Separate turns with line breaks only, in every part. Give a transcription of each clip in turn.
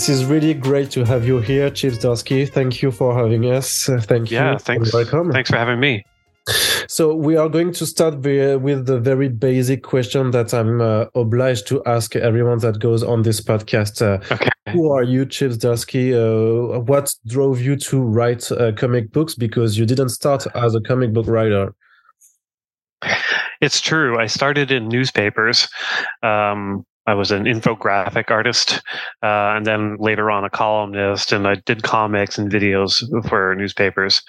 This is really great to have you here, Chip Zdarsky. Thank you for having us. Thank you.
Yeah, thanks. Welcome. Thanks for having me.
So we are going to start with the very basic question that I'm uh, obliged to ask everyone that goes on this podcast. Uh, okay. Who are you, Chip Zdarsky? Uh, what drove you to write uh, comic books? Because you didn't start as a comic book writer.
It's true. I started in newspapers. Um, I was an infographic artist, uh, and then later on a columnist, and I did comics and videos for newspapers.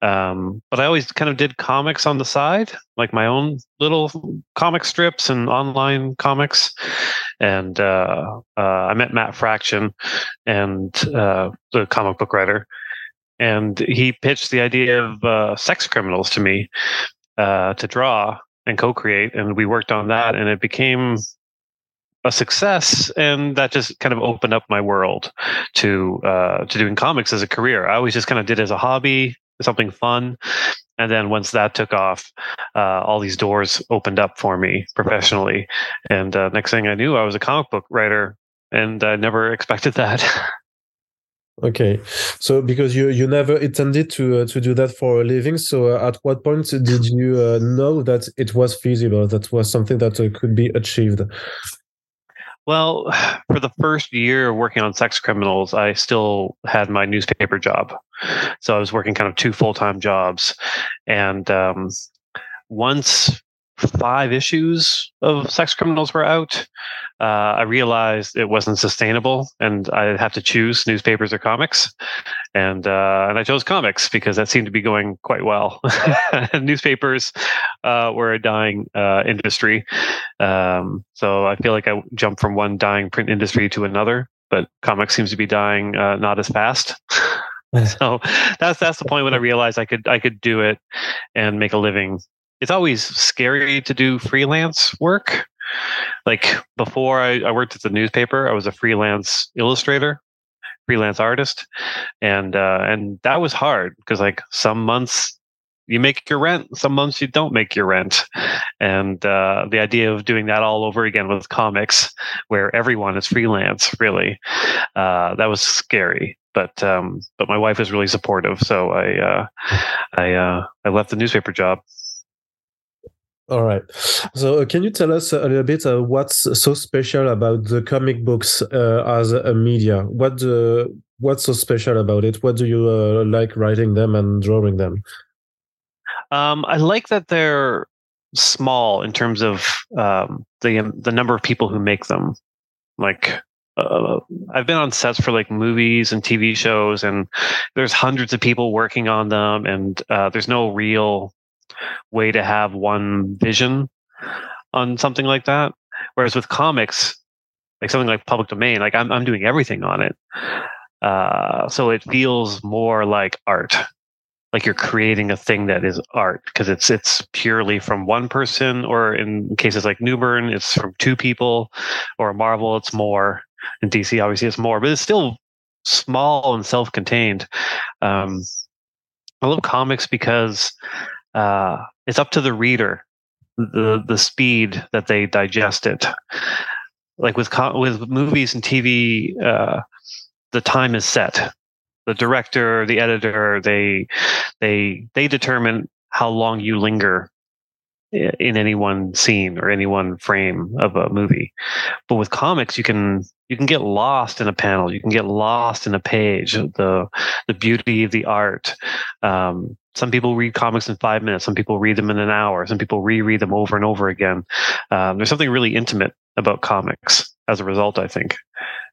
Um, but I always kind of did comics on the side, like my own little comic strips and online comics. And uh, uh, I met Matt Fraction, and uh, the comic book writer, and he pitched the idea of uh, sex criminals to me uh, to draw and co-create, and we worked on that, and it became a success, and that just kind of opened up my world to uh, to doing comics as a career. I always just kind of did it as a hobby, something fun, and then once that took off, uh, all these doors opened up for me professionally. And uh, next thing I knew, I was a comic book writer, and I never expected that.
Okay, so because you you never intended to uh, to do that for a living, so uh, at what point did you uh, know that it was feasible, that was something that uh, could be achieved?
Well, for the first year working on sex criminals, I still had my newspaper job, so I was working kind of two full time jobs, and um, once five issues of sex criminals were out uh, i realized it wasn't sustainable and i'd have to choose newspapers or comics and uh, and i chose comics because that seemed to be going quite well. Newspapers uh, were a dying uh, industry. Um, so i feel like i jumped from one dying print industry to another but comics seems to be dying uh, not as fast. So that's that's the point when I realized I could I could do it and make a living. It's always scary to do freelance work. Like before I, I worked at the newspaper, I was a freelance illustrator, freelance artist, and uh, and that was hard because like some months you make your rent, some months you don't make your rent, and uh, the idea of doing that all over again with comics, where everyone is freelance, really, uh, that was scary. But um, but my wife was really supportive, so I uh, I uh, I left the newspaper job.
All right. So, uh, can you tell us a little bit uh, what's so special about the comic books uh, as a media? What uh, what's so special about it? What do you uh, like writing them and drawing them?
Um, I like that they're small in terms of um, the um, the number of people who make them. Like uh, I've been on sets for like movies and TV shows, and there's hundreds of people working on them, and there's no real way to have one vision on something like that. Whereas with comics, like something like public domain, like I'm I'm doing everything on it. Uh, so it feels more like art, like you're creating a thing that is art because it's it's purely from one person, or in cases like Newburn, it's from two people, or Marvel, it's more. In DC, obviously, it's more, but it's still small and self-contained. Um, I love comics because uh, it's up to the reader the the speed that they digest it. Like with with movies and TV, uh, the time is set. The director, the editor, they they they determine how long you linger in any one scene or any one frame of a movie. But with comics, you can you can get lost in a panel. You can get lost in a page. The the beauty of the art. Um, some people read comics in five minutes. Some people read them in an hour. Some people reread them over and over again. Um, there's something really intimate about comics as a result. I think.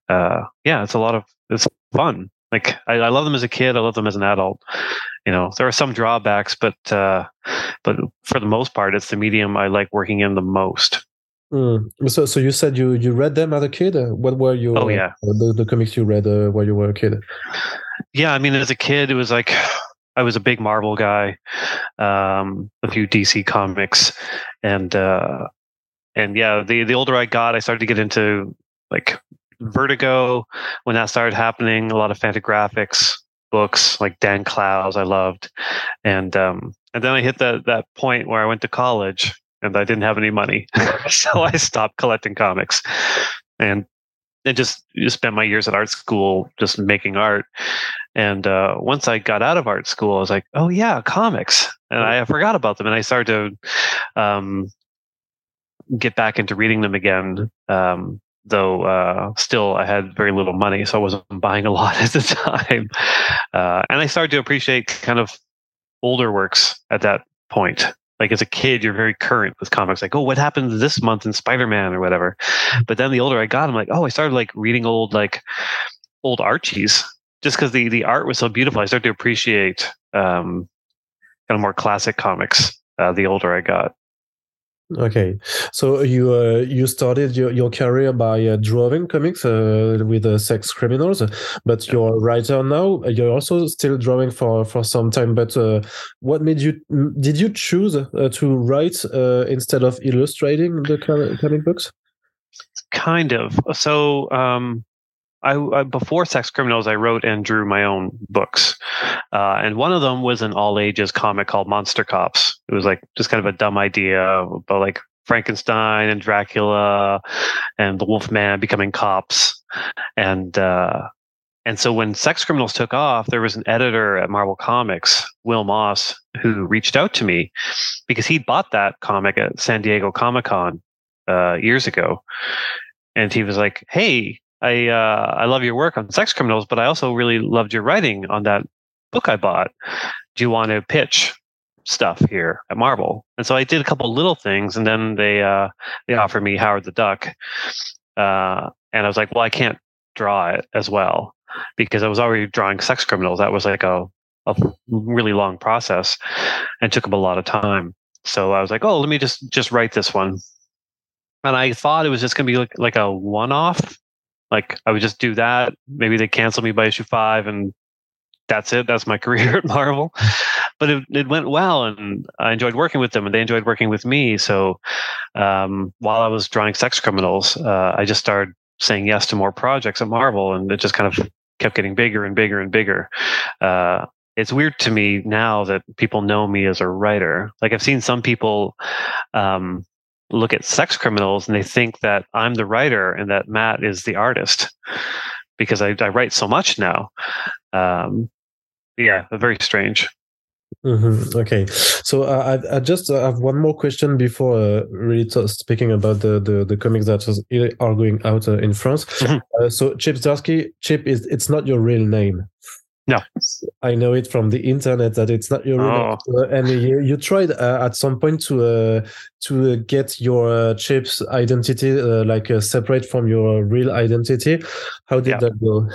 Uh, yeah, it's a lot of it's fun. Like I, I, love them as a kid. I love them as an adult. You know, there are some drawbacks, but uh, but for the most part, it's the medium I like working in the most.
Mm. So, so you said you you read them as a kid. What were you?
Oh yeah,
uh, the, the comics you read uh, while you were a kid.
Yeah, I mean, as a kid, it was like I was a big Marvel guy, um, a few DC comics, and uh, and yeah, the the older I got, I started to get into like Vertigo when that started happening. A lot of Fantagraphics books like Dan Clowes I loved, and um, and then I hit that that point where I went to college and I didn't have any money, so I stopped collecting comics, and and just, just spent my years at art school just making art. And uh, once I got out of art school, I was like, oh yeah, comics, and I forgot about them, and I started to um, get back into reading them again. Um, though uh, still I had very little money, so I wasn't buying a lot at the time. Uh, and I started to appreciate kind of older works at that point. Like as a kid, you're very current with comics. Like, oh, what happened this month in Spider-Man or whatever. But then the older I got, I'm like, oh, I started like reading old like old Archies just because the the art was so beautiful. I started to appreciate um, kind of more classic comics uh, the older I got.
Okay, so you uh, you started your, your career by uh, drawing comics uh, with uh, sex criminals, but yeah. you're a writer now. You're also still drawing for for some time. But uh, what made you did you choose uh, to write instead of illustrating the comic books?
Kind of. So um, I, I, before Sex Criminals, I wrote and drew my own books, uh, and one of them was an all ages comic called Monster Cops. It was like just kind of a dumb idea about like Frankenstein and Dracula and the Wolfman becoming cops, and uh, and so when Sex Criminals took off, there was an editor at Marvel Comics, Will Moss, who reached out to me because he bought that comic at San Diego Comic Con uh, years ago, and he was like, "Hey." I uh, I love your work on sex criminals, but I also really loved your writing on that book I bought. Do you want to pitch stuff here at Marvel? And so I did a couple little things, and then they uh, they offered me Howard the Duck, uh, and I was like, well, I can't draw it as well because I was already drawing sex criminals. That was like a a really long process and took up a lot of time. So I was like, oh, let me just just write this one. And I thought it was just going to be like, like a one off like I would just do that. Maybe they cancel me by issue five, and that's it. That's my career at Marvel. But it, it went well, and I enjoyed working with them, and they enjoyed working with me. So um, while I was drawing Sex Criminals, uh, I just started saying yes to more projects at Marvel, and it just kind of kept getting bigger and bigger and bigger. Uh, it's weird to me now that people know me as a writer. Like I've seen some people um, look at sex criminals and they think that I'm the writer and that Matt is the artist because I, I write so much now. Um, yeah, very strange.
Mm-hmm. Okay, so uh, I, I just uh, have one more question before uh, really t- speaking about the, the, the comics that are going out uh, in France. Mm-hmm. Uh, so Chip Zdarsky, Chip is it's not your real name.
No,
I know it from the internet that it's not your oh. uh, and you, you tried uh, at some point to uh, to uh, get your uh, chips identity uh, like separate from your real identity. How did yeah. that go?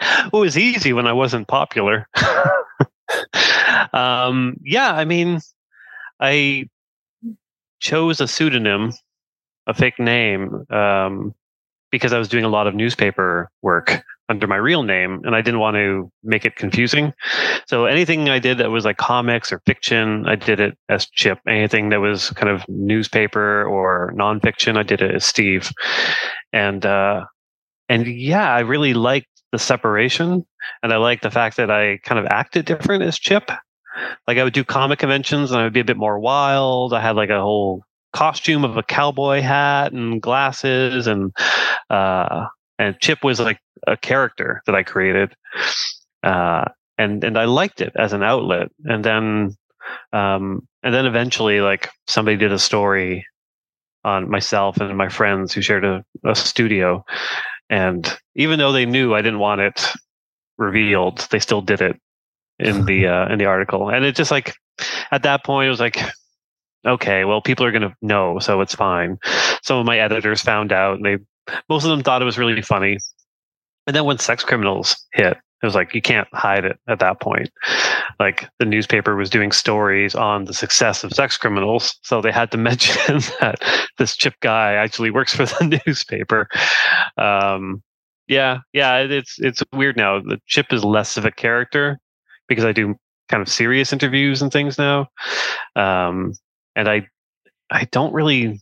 it was easy when I wasn't popular. um, yeah, I mean, I chose a pseudonym, a fake name, um, because I was doing a lot of newspaper work under my real name and I didn't want to make it confusing. So anything I did that was like comics or fiction, I did it as Chip. Anything that was kind of newspaper or nonfiction, I did it as Steve. And uh and yeah, I really liked the separation and I liked the fact that I kind of acted different as Chip. Like I would do comic conventions and I would be a bit more wild. I had like a whole costume of a cowboy hat and glasses and uh and Chip was like a character that I created, uh, and and I liked it as an outlet. And then, um, and then eventually, like somebody did a story on myself and my friends who shared a, a studio, and even though they knew I didn't want it revealed, they still did it in the uh, in the article. And it just like at that point, it was like okay, well, people are going to know, so it's fine. Some of my editors found out, and they most of them thought it was really funny. And then when sex criminals hit, it was like you can't hide it at that point. Like the newspaper was doing stories on the success of sex criminals, so they had to mention that this chip guy actually works for the newspaper. Um, yeah, yeah, it's it's weird now. The chip is less of a character because I do kind of serious interviews and things now, um, and I I don't really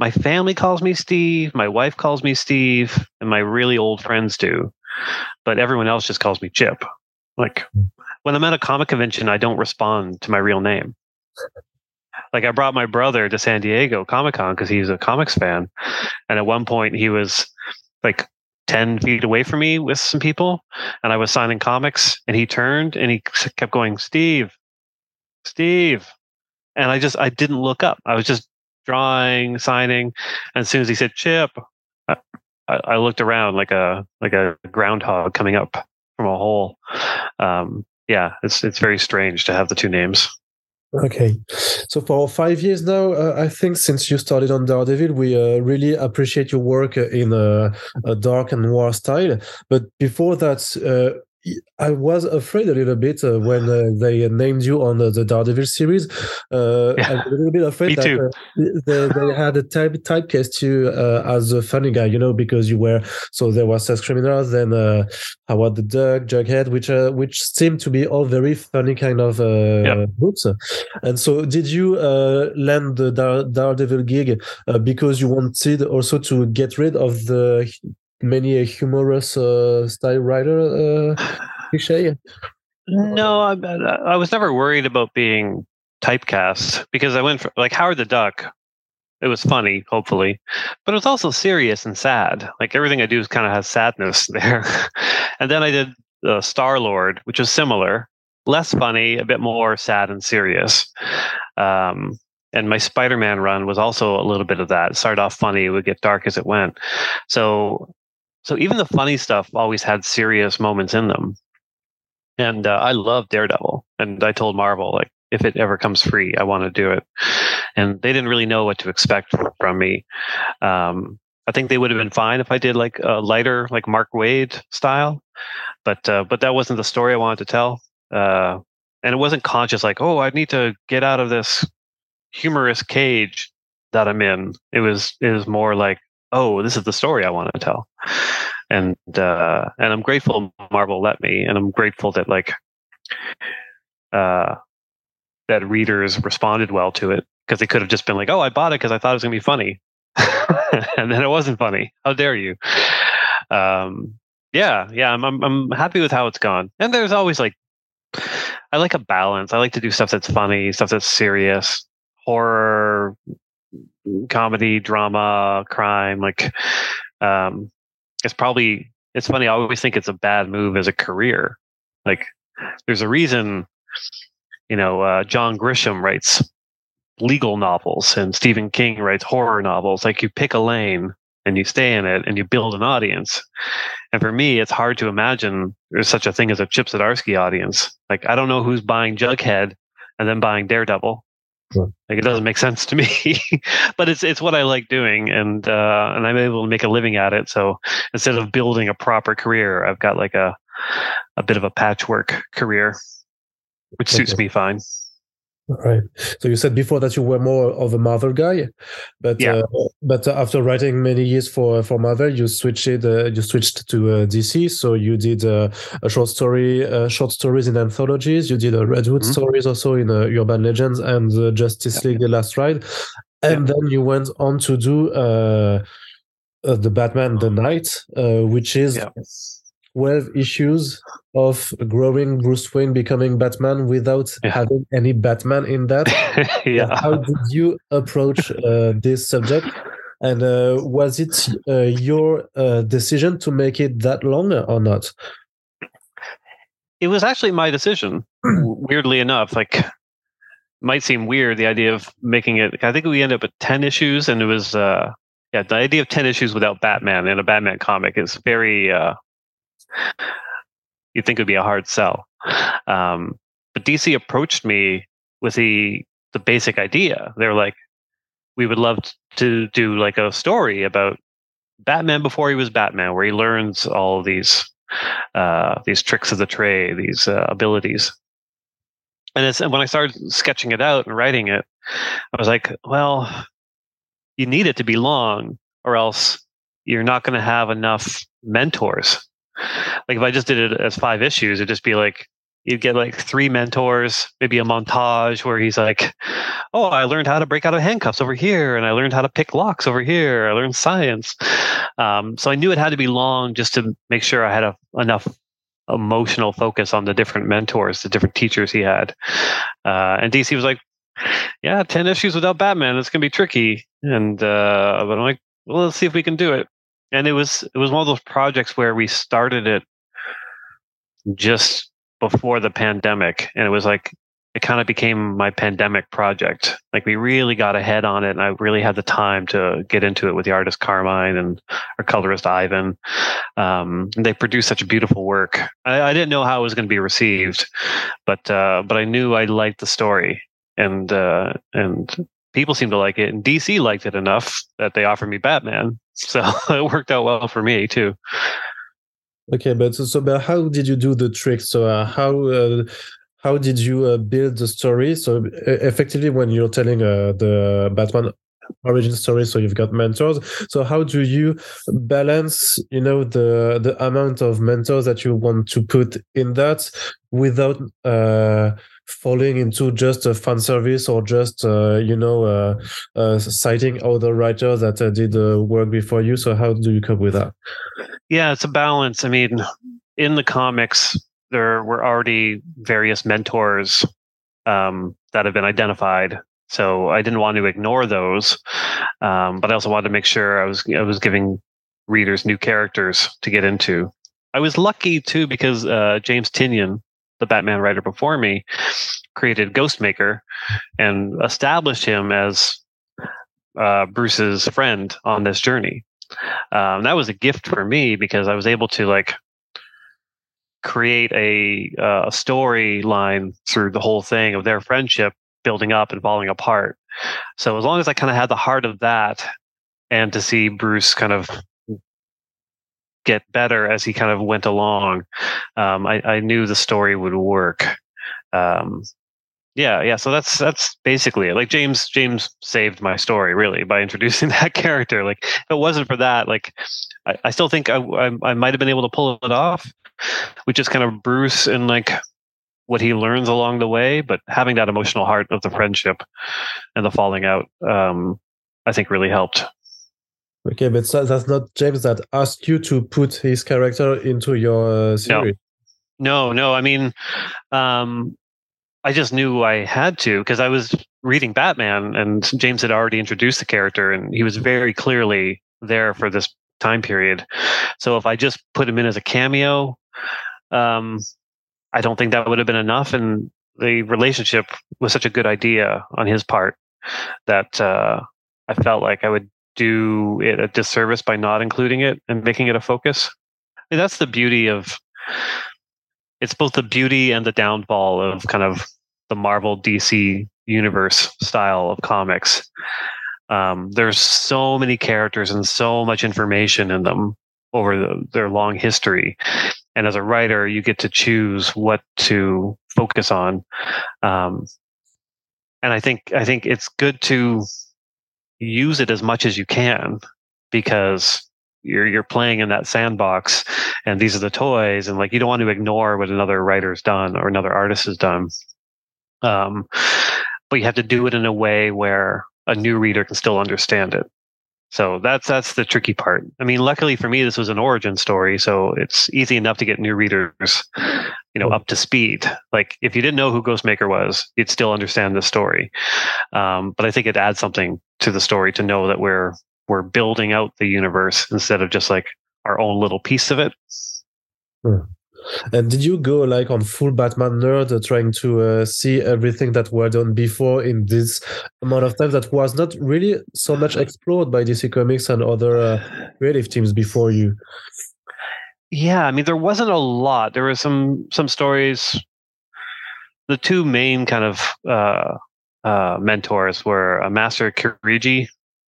my family calls me Steve, my wife calls me Steve, and my really old friends do. But everyone else just calls me Chip. Like when I'm at a comic convention, I don't respond to my real name. Like I brought my brother to San Diego Comic Con because he's a comics fan, and at one point he was like 10 feet away from me with some people and I was signing comics and he turned and he kept going, Steve, Steve. And I just, I didn't look up. I was just drawing, signing. And as soon as he said chip, I, I looked around like a, like a groundhog coming up from a hole. Um, yeah, it's, it's very strange to have the two names.
Okay, so for five years now, uh, I think since you started on Daredevil, we uh, really appreciate your work in a, a, dark and noir style. But before that, uh, I was afraid a little bit uh, when uh, they named you on the, the Daredevil series. Uh, yeah. I'm a little bit afraid that uh, they, they, had a type typecast you uh, as a funny guy, you know, because you were so there was Sex Criminals, then uh, Howard the Duck, Jughead, which which seemed to be all very funny kind of yeah. books. And so, did you land the Daredevil gig because you wanted also to get rid of the many a humorous uh, style writer uh, cliche?
No, I, I was never worried about being typecast because I went for like Howard the Duck. It was funny, hopefully, but it was also serious and sad. Like everything I do is kind of has sadness there. and then I did uh, Star Lord, which was similar, less funny, a bit more sad and serious. Um, and my Spider-Man run was also a little bit of that. It started off funny, it would get dark as it went. So so even the funny stuff always had serious moments in them. And uh, I love Daredevil. And I told Marvel, like, if it ever comes free, I want to do it. And they didn't really know what to expect from me. Um, I think they would have been fine if I did like a lighter, like Mark Waid style, but uh, but that wasn't the story I wanted to tell. Uh, and it wasn't conscious, like, oh, I need to get out of this humorous cage that I'm in. It was it was more like oh, this is the story I want to tell. And uh, and I'm grateful Marvel let me, and I'm grateful that like uh, that readers responded well to it because they could have just been like, oh, I bought it because I thought it was gonna be funny, and then it wasn't funny. How dare you? Um, yeah, yeah, I'm, I'm I'm happy with how it's gone. And there's always like I like a balance. I like to do stuff that's funny, stuff that's serious, horror, comedy, drama, crime. Like, um, it's probably it's funny. I always think it's a bad move as a career. Like, there's a reason, you know, uh, John Grisham writes legal novels and Stephen King writes horror novels. Like, you pick a lane and you stay in it and you build an audience. And for me, it's hard to imagine there's such a thing as a Chip Zdarsky audience. Like, I don't know who's buying Jughead and then buying Daredevil. Like it doesn't make sense to me, but it's it's what I like doing, and uh, and I'm able to make a living at it. So instead of building a proper career, I've got like a a bit of a patchwork career, which suits okay. me fine.
Right. So you said before that you were more of a Marvel guy, but yeah. uh, but after writing many years for for Marvel, you switched uh, you switched to uh, DC. So you did uh, a short story, uh, short stories in anthologies. You did a Red Hood mm-hmm. stories also in uh, Urban Legends and Justice League: The Last Ride, and yeah. then you went on to do the Batman: The Knight, which is. 12 issues of growing Bruce Wayne becoming Batman without yeah. having any Batman in that.
yeah.
How did you approach uh, this subject? And uh, was it uh, your uh, decision to make it that long or not?
It was actually my decision, weirdly enough. Like, might seem weird the idea of making it. I think we ended up at 10 issues, and it was, uh, yeah, the idea of 10 issues without Batman in a Batman comic is very uh, you'd think it would be a hard sell. Um, but DC approached me with the the basic idea. They were like, "We would love to do like a story about Batman before he was Batman, where he learns all these uh, these tricks of the trade, these uh, abilities." And, and when I started sketching it out and writing it, I was like, "Well, you need it to be long, or else you're not going to have enough mentors like if I just did it as five issues, it'd just be like you'd get like three mentors, maybe a montage where he's like, "Oh, I learned how to break out of handcuffs over here, and I learned how to pick locks over here. I learned science." Um, so I knew it had to be long just to make sure I had a, enough emotional focus on the different mentors, the different teachers he had. Uh, and DC was like, yeah, 10 issues without Batman. It's going to be tricky. And, uh, but I'm like, well, let's see if we can do it. And it was, it was one of those projects where we started it just before the pandemic. And it was like, it kind of became my pandemic project. Like we really got ahead on it, and I really had the time to get into it with the artist Carmine and our colorist Ivan. Um, they produced such beautiful work. I, I, didn't know how it was going to be received, but uh, but I knew I liked the story, and uh, and people seemed to like it, and DC liked it enough that they offered me Batman. So it worked out well for me too.
Okay, but so, so but how did you do the trick? So uh, how uh, how did you uh, build the story? So effectively, when you're telling uh, the Batman origin story, so you've got mentors. So how do you balance, you know, the the amount of mentors that you want to put in that without uh, falling into just a fan service or just uh, you know uh, uh, citing other writers that uh, did the work before you so how do you cope with that
yeah it's a balance i mean in the comics there were already various mentors um, that have been identified. So I didn't want to ignore those, um, but I also wanted to make sure I was I was giving readers new characters to get into. I was lucky too because uh, James Tynion, the Batman writer before me, created Ghostmaker and established him as uh, Bruce's friend on this journey. Um, that was a gift for me because I was able to like create a, uh, a storyline through the whole thing of their friendship building up and falling apart. So as long as I kind of had the heart of that, and to see Bruce kind of get better as he kind of went along, um, I, I, knew the story would work. Um, yeah, yeah. So that's that's basically it. Like James James saved my story really by introducing that character. Like if it wasn't for that, like I, I still think I, I, I might have been able to pull it off, which is kind of Bruce and like what he learns along the way, but having that emotional heart of the friendship and the falling out, um, I think really helped.
Okay, but that's not James that asked you to put his character into your uh, series.
No. no, no. I mean, um, I just knew I had to because I was reading Batman and James had already introduced the character and he was very clearly there for this time period. So if I just put him in as a cameo, um, I don't think that would have been enough. And the relationship was such a good idea on his part that uh, I felt like I would do it a disservice by not including it and making it a focus. I mean, that's the beauty of it's both the beauty and the downfall of kind of the Marvel DC universe style of comics um, there's so many characters and so much information in them over the, their long history and as a writer you get to choose what to focus on um, and i think i think it's good to use it as much as you can because you're you're playing in that sandbox and these are the toys and like you don't want to ignore what another writer's done or another artist has done um, but you have to do it in a way where a new reader can still understand it. So that's that's the tricky part. I mean, luckily for me, this was an origin story, so it's easy enough to get new readers, you know, up to speed. Like if you didn't know who Ghostmaker was, you'd still understand the story. Um, but I think it adds something to the story to know that we're we're building out the universe instead of just like our own little piece of it.
Hmm. And did you go like on full Batman nerd, uh, trying to uh, see everything that were done before in this amount of time that was not really so much explored by DC Comics and other uh, creative teams before you?
Yeah, I mean there wasn't a lot. There were some some stories. The two main kind of uh, uh, mentors were uh, Master Kirigi,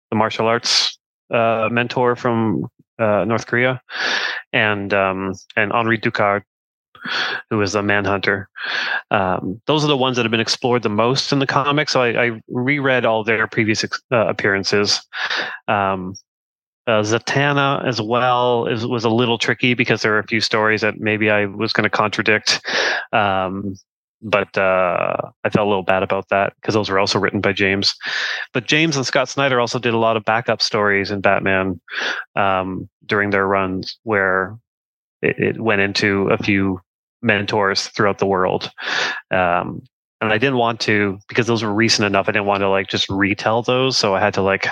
the martial arts mentor from uh, North Korea, and um, and Henri Ducard, who is a manhunter. Um, those are the ones that have been explored the most in the comics. So I, I reread all their previous uh, appearances. Um, uh, Zatanna as well is, was a little tricky because there are a few stories that maybe I was going to contradict. Um, but uh, I felt a little bad about that because those were also written by James. But James and Scott Snyder also did a lot of backup stories in Batman um, during their runs where it, it, went into a few mentors throughout the world. Um, and I didn't want to because those were recent enough. I didn't want to like just retell those, so I had to like,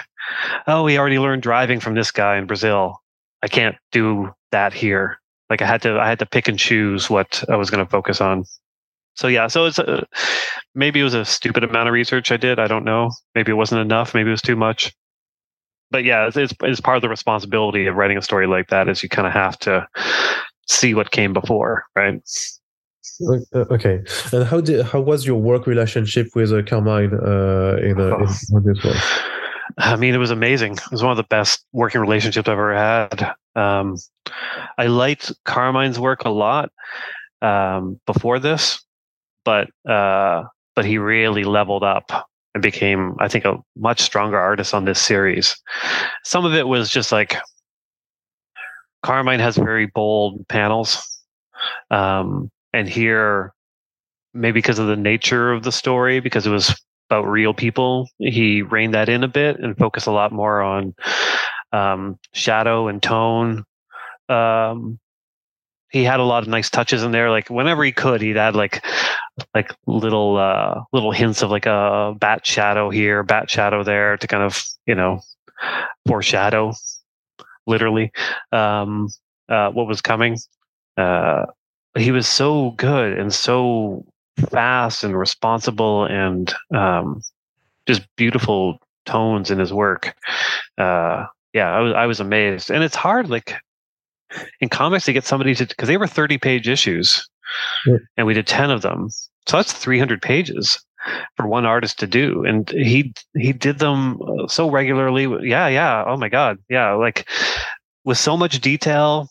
oh, we already learned driving from this guy in Brazil. I can't do that here. Like I had to, I had to pick and choose what I was going to focus on. So yeah, so it's a, maybe it was a stupid amount of research I did. I don't know. Maybe it wasn't enough. Maybe it was too much. But yeah, it's, it's, it's part of the responsibility of writing a story like that is you kind of have to see what came before, right?
Uh, okay, and how did how was your work relationship with uh, Carmine uh, in, uh, in this one?
I mean, it was amazing. It was one of the best working relationships I've ever had. Um, I liked Carmine's work a lot um, before this, but uh, but he really leveled up and became, I think, a much stronger artist on this series. Some of it was just like Carmine has very bold panels, um, and here, maybe because of the nature of the story, because it was about real people, he reined that in a bit and focused a lot more on um, shadow and tone. Um, he had a lot of nice touches in there. Like whenever he could, he'd add like like little uh, little hints of like a bat shadow here, bat shadow there to kind of you know foreshadow, literally, um, uh, what was coming. Uh, he was so good and so fast and responsible and um, just beautiful tones in his work. Uh, yeah, I was I was amazed, and it's hard like in comics to get somebody to because they were thirty page issues, and we did ten of them, so that's three hundred pages for one artist to do, and he he did them uh, so regularly. Yeah, yeah. Oh my god, yeah. Like with so much detail,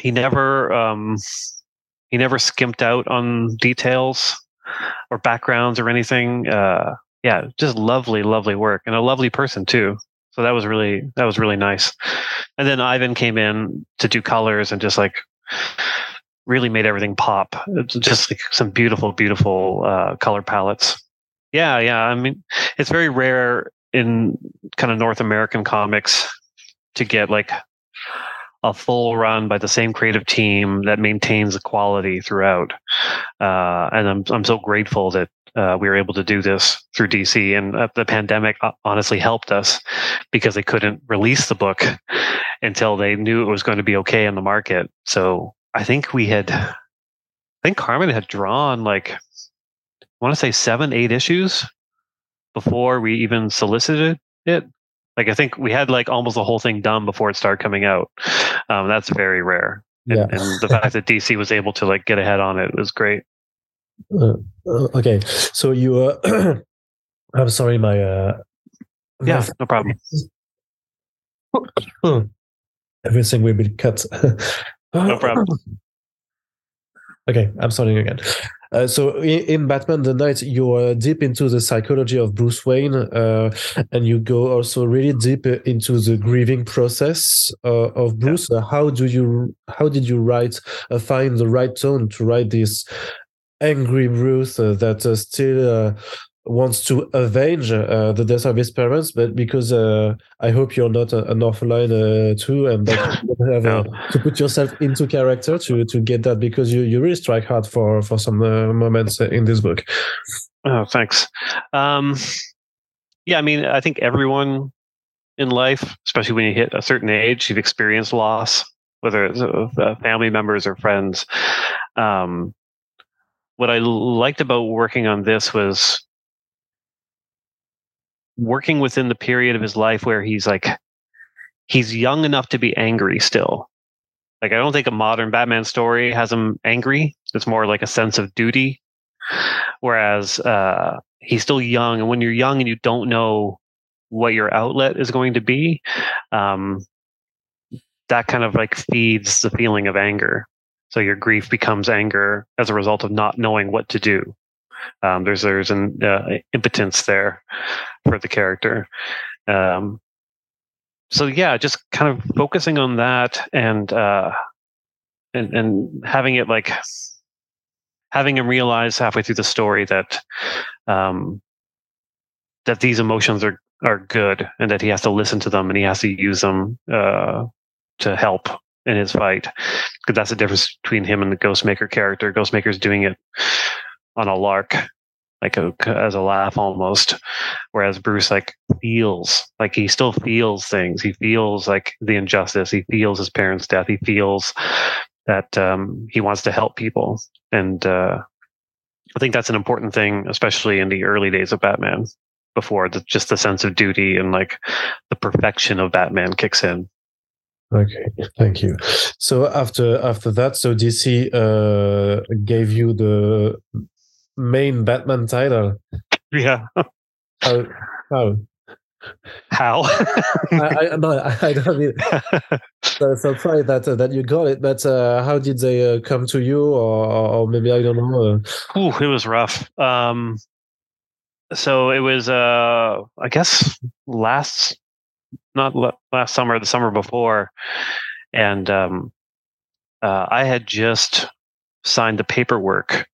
he never um, he never skimped out on details or backgrounds or anything. Uh, yeah, just lovely, lovely work and a lovely person too. So that was really that was really nice. And then Ivan came in to do colors and just like really made everything pop. It's just like some beautiful, beautiful uh, color palettes. Yeah, yeah. I mean, it's very rare in kind of North American comics to get like a full run by the same creative team that maintains the quality throughout. Uh, and I'm I'm so grateful that uh, we were able to do this through DC. And uh, the pandemic uh, honestly helped us because they couldn't release the book until they knew it was going to be okay in the market. So I think we had, I think Carmine had drawn like, I want to say seven, eight issues before we even solicited it. Like I think we had like almost the whole thing done before it started coming out. Um, that's very rare. And, yeah. and the fact that DC was able to like get ahead on it was great.
Uh, uh, okay, so you. Uh, I'm sorry, my. Uh,
yeah, my, no problem.
Everything will be cut.
no problem.
Okay, I'm starting again. Uh, so in, in, Batman the Knight, you're deep into the psychology of Bruce Wayne, uh, and you go also really deep into the grieving process uh, of Bruce. Yeah. how do you, how did you write, uh, find the right tone to write this angry Bruce uh, that uh, still uh, wants to avenge uh, the death of his parents, but because uh, I hope you're not an offline uh, too, and that you have no. to put yourself into character to to get that because you you really strike hard for for some moments in this book.
Oh, thanks. Um, yeah, I mean, I think everyone in life, especially when you hit a certain age, you've experienced loss, whether it's family members or friends. Um, what I liked about working on this was working within the period of his life where he's like he's young enough to be angry still. Like I don't think a modern Batman story has him angry. It's more like a sense of duty. Whereas uh, he's still young, and when you're young and you don't know what your outlet is going to be, um, that kind of like feeds the feeling of anger. So your grief becomes anger as a result of not knowing what to do. Um, there's there's an uh, impotence there for the character. Um, so yeah, just kind of focusing on that and uh, and and having it like having him realize halfway through the story that um, that these emotions are are good and that he has to listen to them and he has to use them uh, to help in his fight because that's the difference between him and the Ghostmaker character. Ghostmaker's doing it on a lark, like a, as a laugh almost. Whereas Bruce like feels like he still feels things. He feels like the injustice. He feels his parents' death. He feels that um, he wants to help people, and uh, I think that's an important thing, especially in the early days of Batman. Before the, just the sense of duty and like the perfection of Batman kicks in.
Okay, thank you. So after after that, so DC uh, gave you the main Batman title.
Yeah.
How? How?
How?
I, I, no, I, don't mean. I'm surprised that uh, that you got it, but uh, how did they uh, come to you, or, or maybe I don't know.
Ooh, it was rough. Um, so it was, uh, I guess, last not last summer, the summer before, and um, uh, I had just signed the paperwork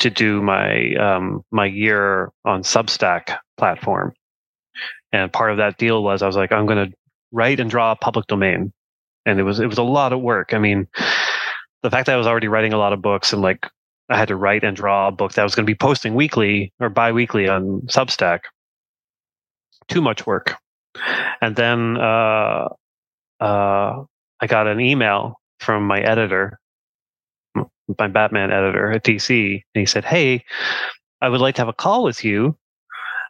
to do my um, my year on Substack platform, and part of that deal was I was like, I'm going to write and draw a public domain, and it was it was a lot of work. I mean, the fact that I was already writing a lot of books and like I had to write and draw a book that I was going to be posting weekly or biweekly on Substack. Too much work. And then uh, uh, I got an email from my editor, my Batman editor at DC, and he said, "Hey, I would like to have a call with you,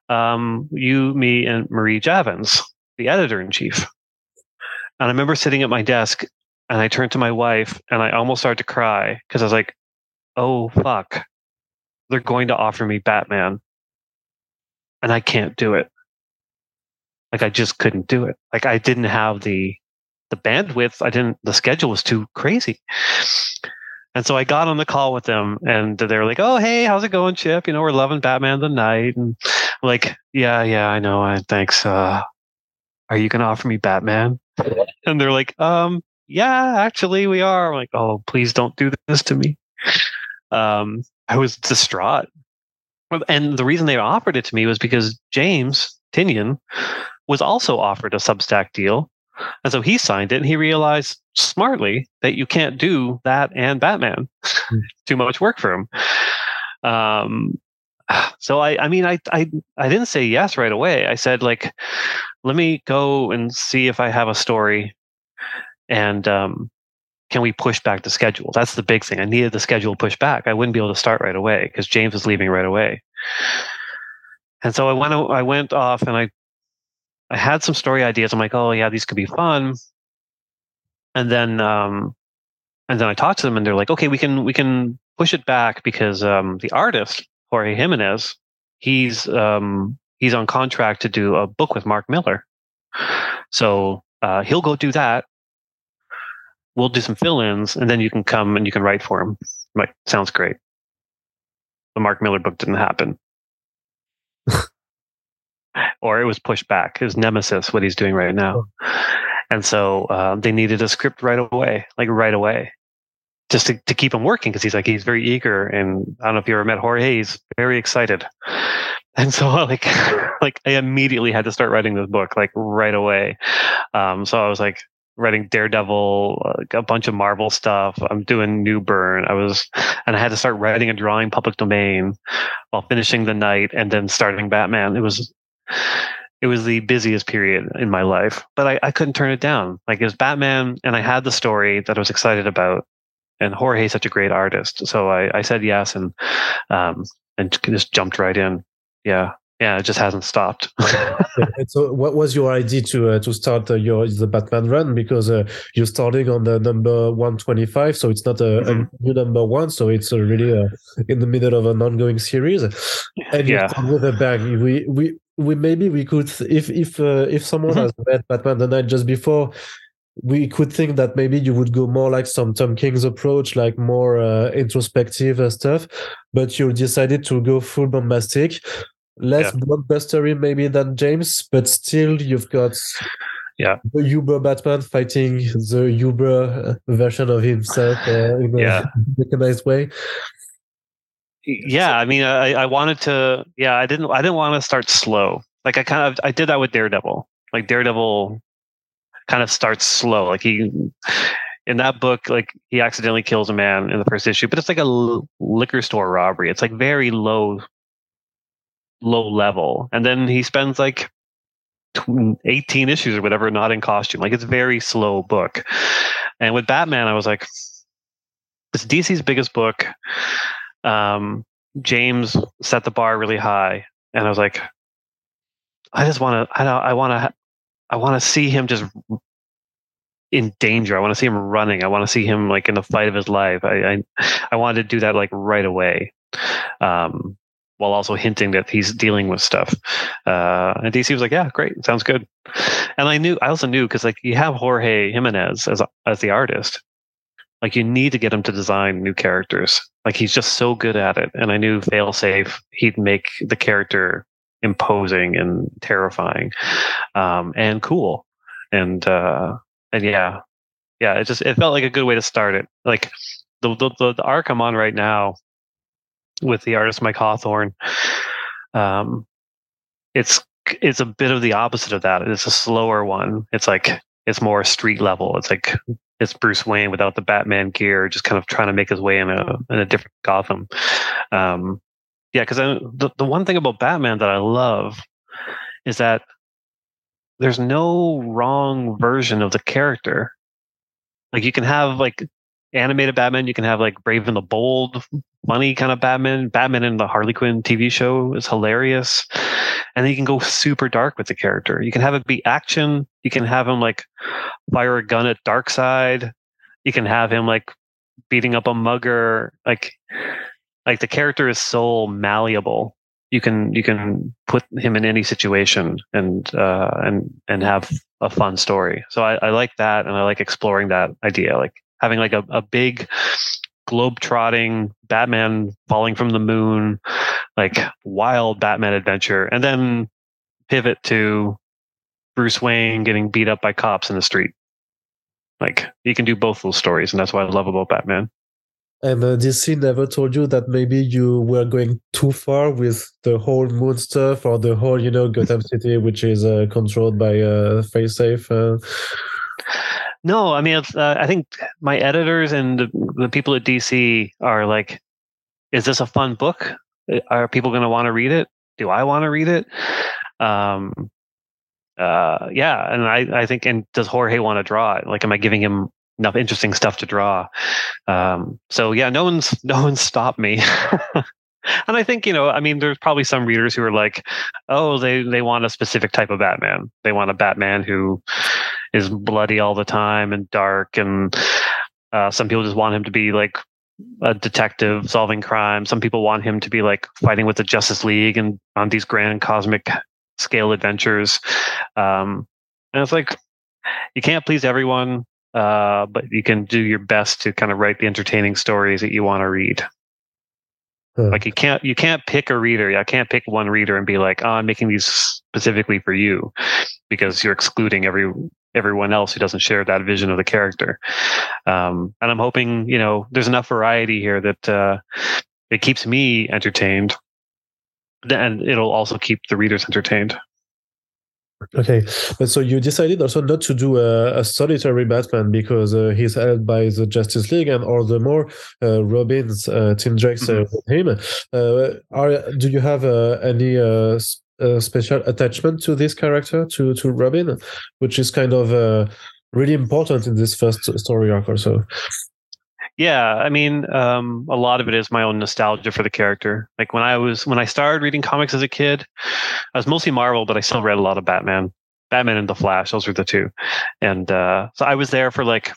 um, you, me, and Marie Javins, the editor in chief." And I remember sitting at my desk, and I turned to my wife, and I almost started to cry because I was like, "Oh fuck, they're going to offer me Batman, and I can't do it." Like I just couldn't do it. Like I didn't have the the bandwidth. I didn't. The schedule was too crazy. And so I got on the call with them, and they were like, "Oh, hey, how's it going, Chip? You know, we're loving Batman the Knight." And I'm like, "Yeah, yeah, I know. I thanks. Uh, are you going to offer me Batman?" And they're like, "Um, yeah, actually, we are." I'm like, "Oh, please don't do this to me." Um, I was distraught, and the reason they offered it to me was because James Tynion was also offered a Substack deal. And so he signed it and he realized smartly that you can't do that and Batman. Mm. Too much work for him. Um, so I, I mean, I, I, I didn't say yes right away. I said like, let me go and see if I have a story, and um, can we push back the schedule? That's the big thing. I needed the schedule pushed back. I wouldn't be able to start right away because James was leaving right away. And so I went, I went off and I I had some story ideas. I'm like, oh yeah, these could be fun. And then um, and then I talked to them, and they're like, okay, we can we can push it back because um, the artist Jorge Jimenez, he's um, he's on contract to do a book with Mark Millar, so uh, he'll go do that. We'll do some fill-ins, and then you can come and you can write for him. I'm like, sounds great. The Mark Millar book didn't happen or it was pushed back. His nemesis, what he's doing right now, and so uh, they needed a script right away, like right away, just to, to keep him working because he's like he's very eager, and I don't know if you ever met Jorge, he's very excited, and so like like I immediately had to start writing this book like right away. Um, so I was like writing Daredevil, like a bunch of Marvel stuff. I'm doing Newburn. I was, and I had to start writing and drawing Public Domain while finishing the Knight and then starting Batman. It was it was the busiest period in my life, but I, I couldn't turn it down. Like it was Batman, and I had the story that I was excited about, and Jorge's such a great artist, so I, I said yes, and um, and just jumped right in. Yeah, yeah, it just hasn't stopped.
so, what was your idea to uh, to start uh, your the Batman run? Because uh, you're starting on the number one twenty five, so it's not a, mm-hmm. a, new number one, so it's uh, really uh, in the middle of an ongoing series. And yeah. with a bang, we we we maybe we could if if uh, if someone mm-hmm. has read Batman the Knight just before, we could think that maybe you would go more like some Tom King's approach, like more uh, introspective uh, stuff, but you decided to go full bombastic, less yeah. blockbustery maybe than James, but still you've got
yeah
the Uber Batman fighting the Uber uh, version of himself uh, in a yeah. mechanized way
yeah i mean I, I wanted to yeah i didn't i didn't want to start slow like i kind of i did that with daredevil like daredevil kind of starts slow like he in that book like he accidentally kills a man in the first issue but it's like a liquor store robbery it's like very low low level, and then he spends like 18 issues or whatever not in costume. Like it's very slow book. And with Batman, I was like, it's DC's biggest book. Um, James set the bar really high, and I was like, I just want to, I I want to, I want to see him just in danger. I want to see him running. I want to see him like in the fight of his life. I, I, I wanted to do that like right away. Um, while also hinting that he's dealing with stuff. Uh, and DC was like, "Yeah, great, sounds good." And I knew, I also knew because like you have Jorge Jimenez as as the artist, like you need to get him to design new characters. Like he's just so good at it. And I knew failsafe, he'd make the character imposing and terrifying, um, and cool. And uh, and yeah, yeah, it just it felt like a good way to start it. Like the the, the, arc I'm on right now with the artist Mike Hawthorne. Um, it's it's a bit of the opposite of that. It's a slower one. It's like it's more street level. It's like it's Bruce Wayne without the Batman gear, just kind of trying to make his way in a in a different Gotham. Um, yeah, because the the one thing about Batman that I love is that there's no wrong version of the character. Like you can have like animated Batman, you can have like Brave and the Bold, funny kind of Batman. Batman in the Harley Quinn TV show is hilarious. And you can go super dark with the character. You can have it be action. You can have him like fire a gun at Darkseid. You can have him like beating up a mugger. Like like the character is so malleable. You can you can put him in any situation and uh and and have a fun story. So I, I like that and I like exploring that idea. Like having like a, a big globe trotting Batman falling from the moon, like wild Batman adventure, and then pivot to Bruce Wayne getting beat up by cops in the street. Like you can do both those stories, and that's what I love about Batman.
And uh, DC never told you that maybe you were going too far with the whole moon stuff or the whole, you know, Gotham City, which is uh, controlled by uh, Facesafe. Uh...
No, I mean, uh, I think my editors and the, the, people at DC are like, is this a fun book? Are people going to want to read it? Do I want to read it? Um, uh, yeah, and I, I think, and does Jorge want to draw it? Like, am I giving him enough interesting stuff to draw? Um, so yeah, no one's no one's stopped me. and I think you know, I mean, there's probably some readers who are like, oh, they they want a specific type of Batman. They want a Batman who is bloody all the time and dark and uh, some people just want him to be like a detective solving crime. Some people want him to be like fighting with the justice league and on these grand cosmic scale adventures. Um, and it's like you can't please everyone uh, but you can do your best to kind of write the entertaining stories that you want to read like you can't you can't pick a reader. I can't pick one reader and be like, oh, I'm making these specifically for you, because you're excluding every everyone else who doesn't share that vision of the character. Um, and I'm hoping, you know, there's enough variety here that uh, it keeps me entertained, and it'll also keep the readers entertained.
Okay, but so you decided also not to do a, a solitary Batman because uh, he's held by the Justice League, and all the more uh, Robin's uh, Tim Drake's uh, mm-hmm. with him. Uh, are do you have uh, any a special attachment to this character, to to Robin, which is kind of uh, really important in this first story arc, also.
Yeah, I mean, um, a lot of it is my own nostalgia for the character. Like when I was when I started reading comics as a kid, I was mostly Marvel, but I still read a lot of Batman, Batman and the Flash. Those were the two, and uh, so I was there for like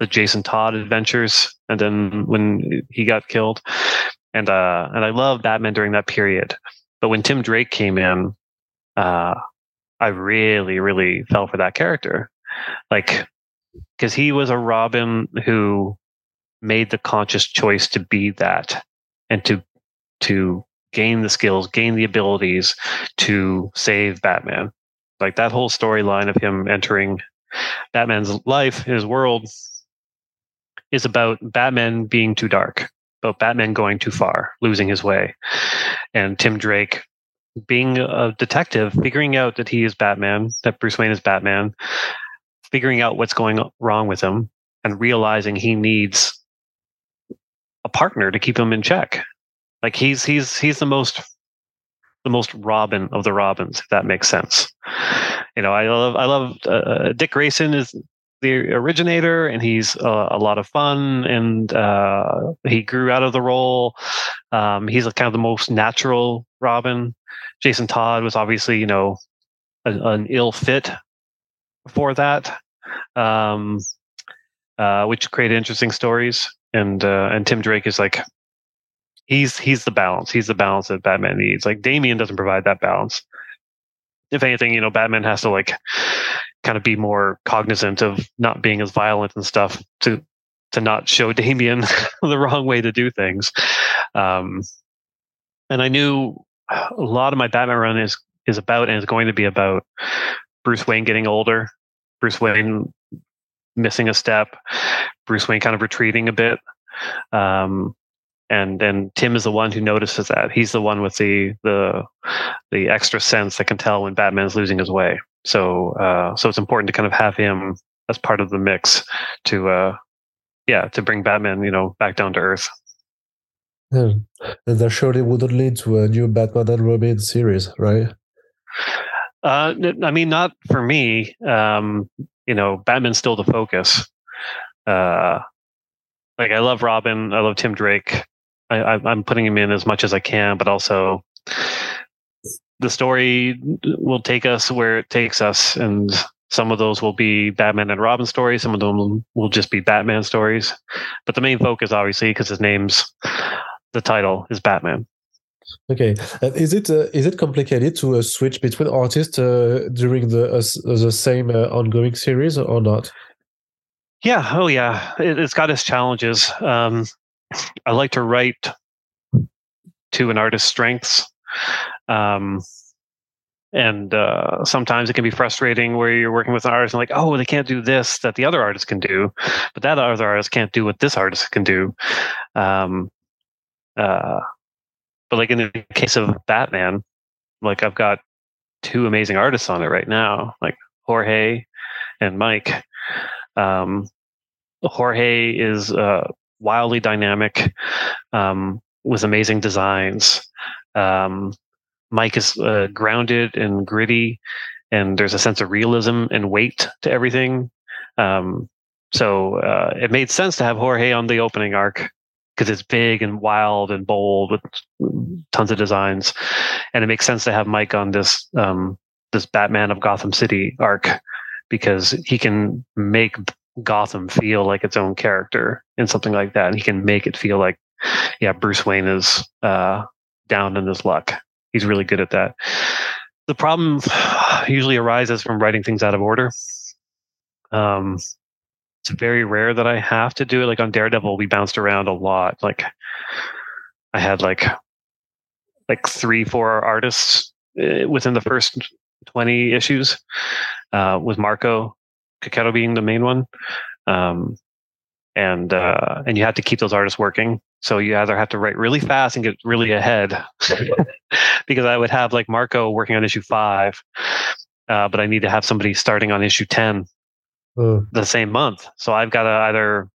the Jason Todd adventures, and then when he got killed, and uh, and I loved Batman during that period. But when Tim Drake came in, uh, I really, really fell for that character. Like, because he was a Robin who made the conscious choice to be that and to to gain the skills, gain the abilities to save Batman. Like that whole storyline of him entering Batman's life, his world, is about Batman being too dark about Batman going too far, losing his way, and Tim Drake being a detective, figuring out that he is Batman, that Bruce Wayne is Batman, figuring out what's going wrong with him, and realizing he needs a partner to keep him in check. Like he's he's he's the most the most Robin of the Robins, if that makes sense. You know, I love I love uh, Dick Grayson is the originator, and he's uh, a lot of fun, and uh, he grew out of the role. Um, he's kind of the most natural Robin. Jason Todd was obviously, you know, a, an ill fit for that, um, uh, which created interesting stories. And uh, and Tim Drake is like he's he's the balance. He's the balance that Batman needs. Like Damian doesn't provide that balance. If anything, you know, Batman has to like kind of be more cognizant of not being as violent and stuff to to not show Damian the wrong way to do things. Um, and I knew a lot of my Batman run is is about and is going to be about Bruce Wayne getting older, Bruce Wayne missing a step, Bruce Wayne kind of retreating a bit. Um, and and Tim is the one who notices that. He's the one with the the the extra sense that can tell when Batman's losing his way. So uh, so it's important to kind of have him as part of the mix to uh, yeah to bring Batman you know back down to earth.
Yeah. And that surely wouldn't lead to a new Batman and Robin series, right?
Uh, I mean, not for me. Um, you know, Batman's still the focus. Uh, like I love Robin, I love Tim Drake. I, I'm putting him in as much as I can, but also the story will take us where it takes us, and some of those will be Batman and Robin stories. Some of them will just be Batman stories. But the main focus, obviously, because his name's the title is Batman.
Okay, and is it uh, is it complicated to uh, switch between artists uh, during the uh, the same uh, ongoing series or not?
Yeah, oh yeah, it, has got its challenges. Um, I like to write to an artist's strengths. Um, and uh, sometimes it can be frustrating where you're working with an artist and like, oh, they can't do this that the other artist can do, but that other artist can't do what this artist can do. Um, uh, but like in the case of Batman, like I've got two amazing artists on it right now, like Jorge and Mike. Um, Jorge is uh, wildly dynamic um, with amazing designs. Um, Mike is uh, grounded and gritty, and there's a sense of realism and weight to everything. Um, so uh, it made sense to have Jorge on the opening arc because it's big and wild and bold with tons of designs, and it makes sense to have Mike on this um, this Batman of Gotham City arc because he can make Gotham feel like its own character and something like that, and he can make it feel like yeah, Bruce Wayne is uh, down in his luck he's really good at that. The problem usually arises from writing things out of order. Um, it's very rare that I have to do it. Like on Daredevil, we bounced around a lot. Like I had like like three, four artists eh, within the first twenty issues, uh, with Marco Checchetto being the main one. Um, and uh, and you have to keep those artists working. So you either have to write really fast and get really ahead, because I would have like Marco working on issue five, uh, but I need to have somebody starting on issue ten uh. the same month. So I've got to either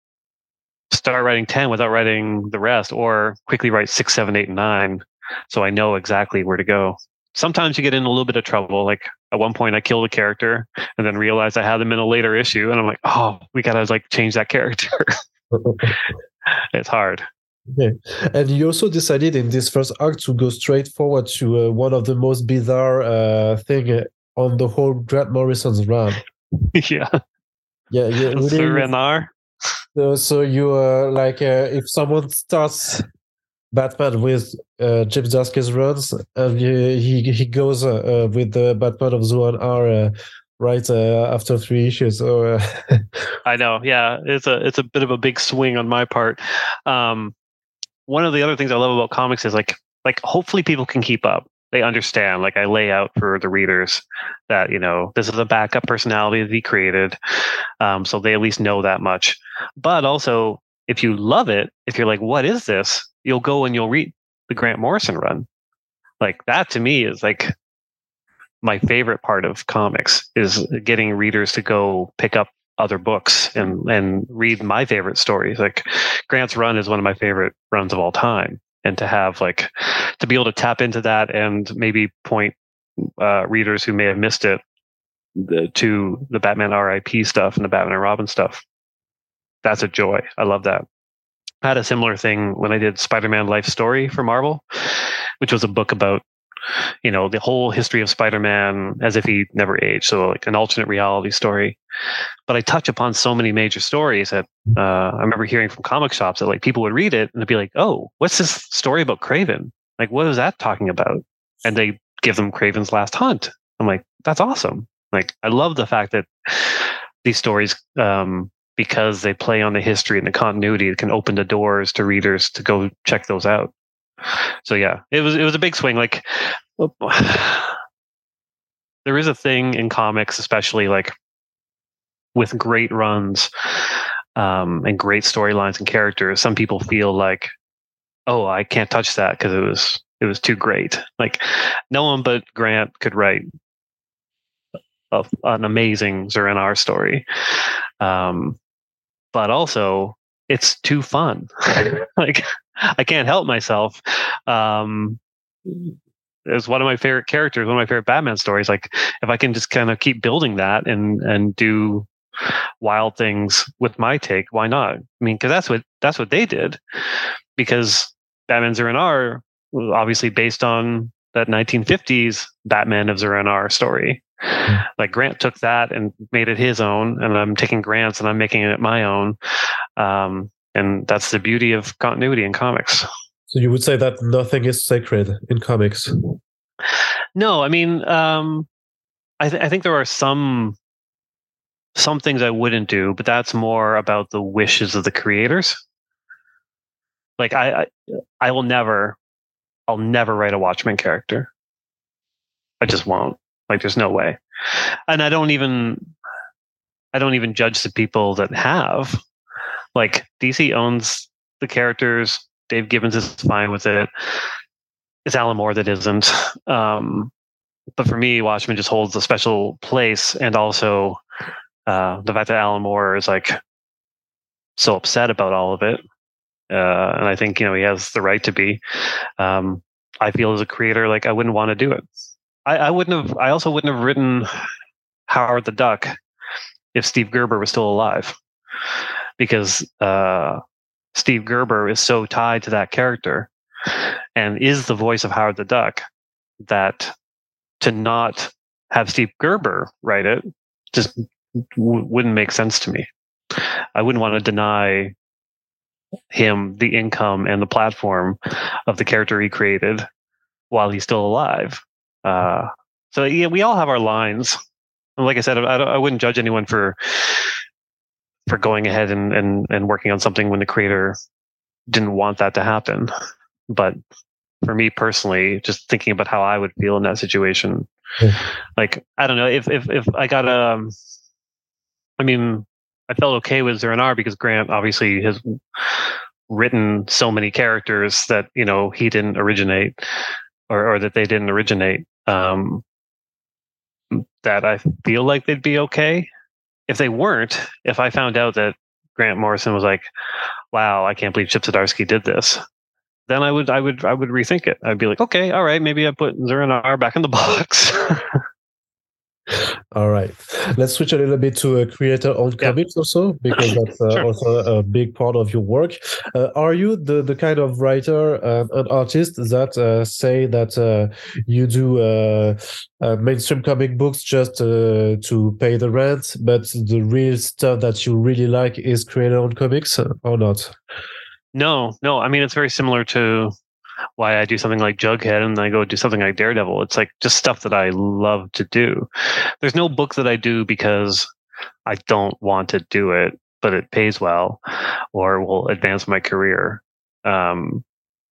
start writing ten without writing the rest, or quickly write six, seven, eight, and nine, so I know exactly where to go. Sometimes you get in a little bit of trouble. Like at one point, I killed a character and then realized I had them in a later issue, and I'm like, oh, we gotta like change that character. it's hard.
Okay. And you also decided in this first arc to go straight forward to uh, one of the most bizarre uh, thing on the whole Grant Morrison's run.
yeah.
Yeah. yeah
really, Zur-En-Arrh.
So, so you uh, like uh, if someone starts Batman with uh, Chip Zdarsky's runs, and he he, he goes uh, uh, with the Batman of Zur-En-Arrh uh, right uh, after three issues. So, uh,
I know, yeah, it's a it's a bit of a big swing on my part. Um, one of the other things I love about comics is like like hopefully people can keep up. They understand. Like I lay out for the readers that you know this is a backup personality that he created, um, so they at least know that much. But also, if you love it, if you're like, "What is this?" You'll go and you'll read the Grant Morrison run. Like that to me is like my favorite part of comics is getting readers to go pick up other books and and read my favorite stories. Like Grant's run is one of my favorite runs of all time. and to have like to be able to tap into that and maybe point uh, readers who may have missed it the, to the Batman RIP stuff and the Batman and Robin stuff. That's a joy. I love that. Had a similar thing when I did Spider-Man Life Story for Marvel, which was a book about you know the whole history of spider-man as if he never aged so like an alternate reality story. But i touch upon so many major stories that uh, i remember hearing from comic shops that like people would read it and they'd be like oh what's this story about kraven? Like what is that talking about? And they give them kraven's last hunt. I'm like that's awesome. Like i love the fact that these stories um, because they play on the history and the continuity it can open the doors to readers to go check those out so yeah, it was it was a big swing. Like there is a thing in comics, especially like with great runs um, and great storylines and characters. Some people feel like, oh, I can't touch that because it was it was too great. Like no one but Grant could write a, an amazing Zur-En-Arrh story. Um, but also it's too fun. like I can't help myself. Um, it's one of my favorite characters, one of my favorite Batman stories. Like if I can just kind of keep building that and and do wild things with my take, why not? I mean, because that's what that's what they did. Because Batman Zur-En-Arrh was obviously based on that 1950s Batman of Zur-En-Arrh story. Hmm. Like Grant took that and made it his own, and I'm taking Grant's and I'm making it my own. Um, and that's the beauty of continuity in comics.
So you would say that nothing is sacred in comics?
No, I mean, um, I, th- I think there are some some things I wouldn't do, but that's more about the wishes of the creators. Like I, I, I will never, I'll never write a Watchmen character. I just won't. Like, there's no way. And I don't even, I don't even judge the people that have. Like DC owns the characters. Dave Gibbons is fine with it. It's Alan Moore that isn't. Um, but for me, Watchmen just holds a special place, and also uh, the fact that Alan Moore is like so upset about all of it, uh, and I think you know he has the right to be. Um, I feel as a creator, like I wouldn't want to do it. I, I wouldn't have. I also wouldn't have written Howard the Duck if Steve Gerber was still alive because uh, Steve Gerber is so tied to that character and is the voice of Howard the Duck that to not have Steve Gerber write it just w- wouldn't make sense to me. I wouldn't want to deny him the income and the platform of the character he created while he's still alive. Uh, so yeah, we all have our lines. like I said, I, I wouldn't judge anyone for for going ahead and, and, and working on something when the creator didn't want that to happen. But for me personally, just thinking about how I would feel in that situation, like I don't know if if if I got a, um, I mean, I felt okay with Zur-En-Arrh because Grant obviously has written so many characters that you know he didn't originate or or that they didn't originate. Um, that I feel like they'd be okay if they weren't, if I found out that Grant Morrison was like, "Wow, I can't believe Chip Zdarsky did this," then I would, I would, I would rethink it. I'd be like, "Okay, all right, maybe I put Zur-En-Arrh back in the box."
All right, let's switch a little bit to a creator-owned yeah. comics also because that's uh, sure. also a big part of your work. Uh, are you the the kind of writer uh, an artist that uh, say that uh, you do uh, mainstream comic books just to pay the rent, but the real stuff that you really like is creator-owned comics or not?
No, no. I mean, it's very similar to why I do something like Jughead and then I go do something like Daredevil. It's like just stuff that I love to do. There's no book that I do because I don't want to do it, but it pays well or will advance my career. Um,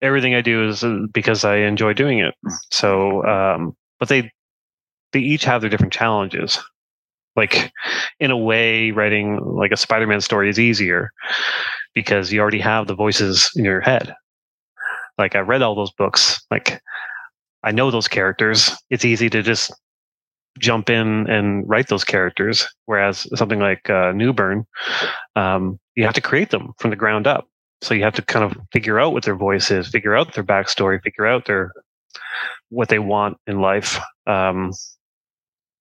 everything I do is uh, because I enjoy doing it. So, um, but they they each have their different challenges. Like in a way, writing like a Spider-Man story is easier because you already have the voices in your head like I read all those books. Like I know those characters. It's easy to just jump in and write those characters. Whereas something like uh, Newburn, um, you have to create them from the ground up. so you have to kind of figure out what their voice is, figure out their backstory, figure out their what they want in life. Um,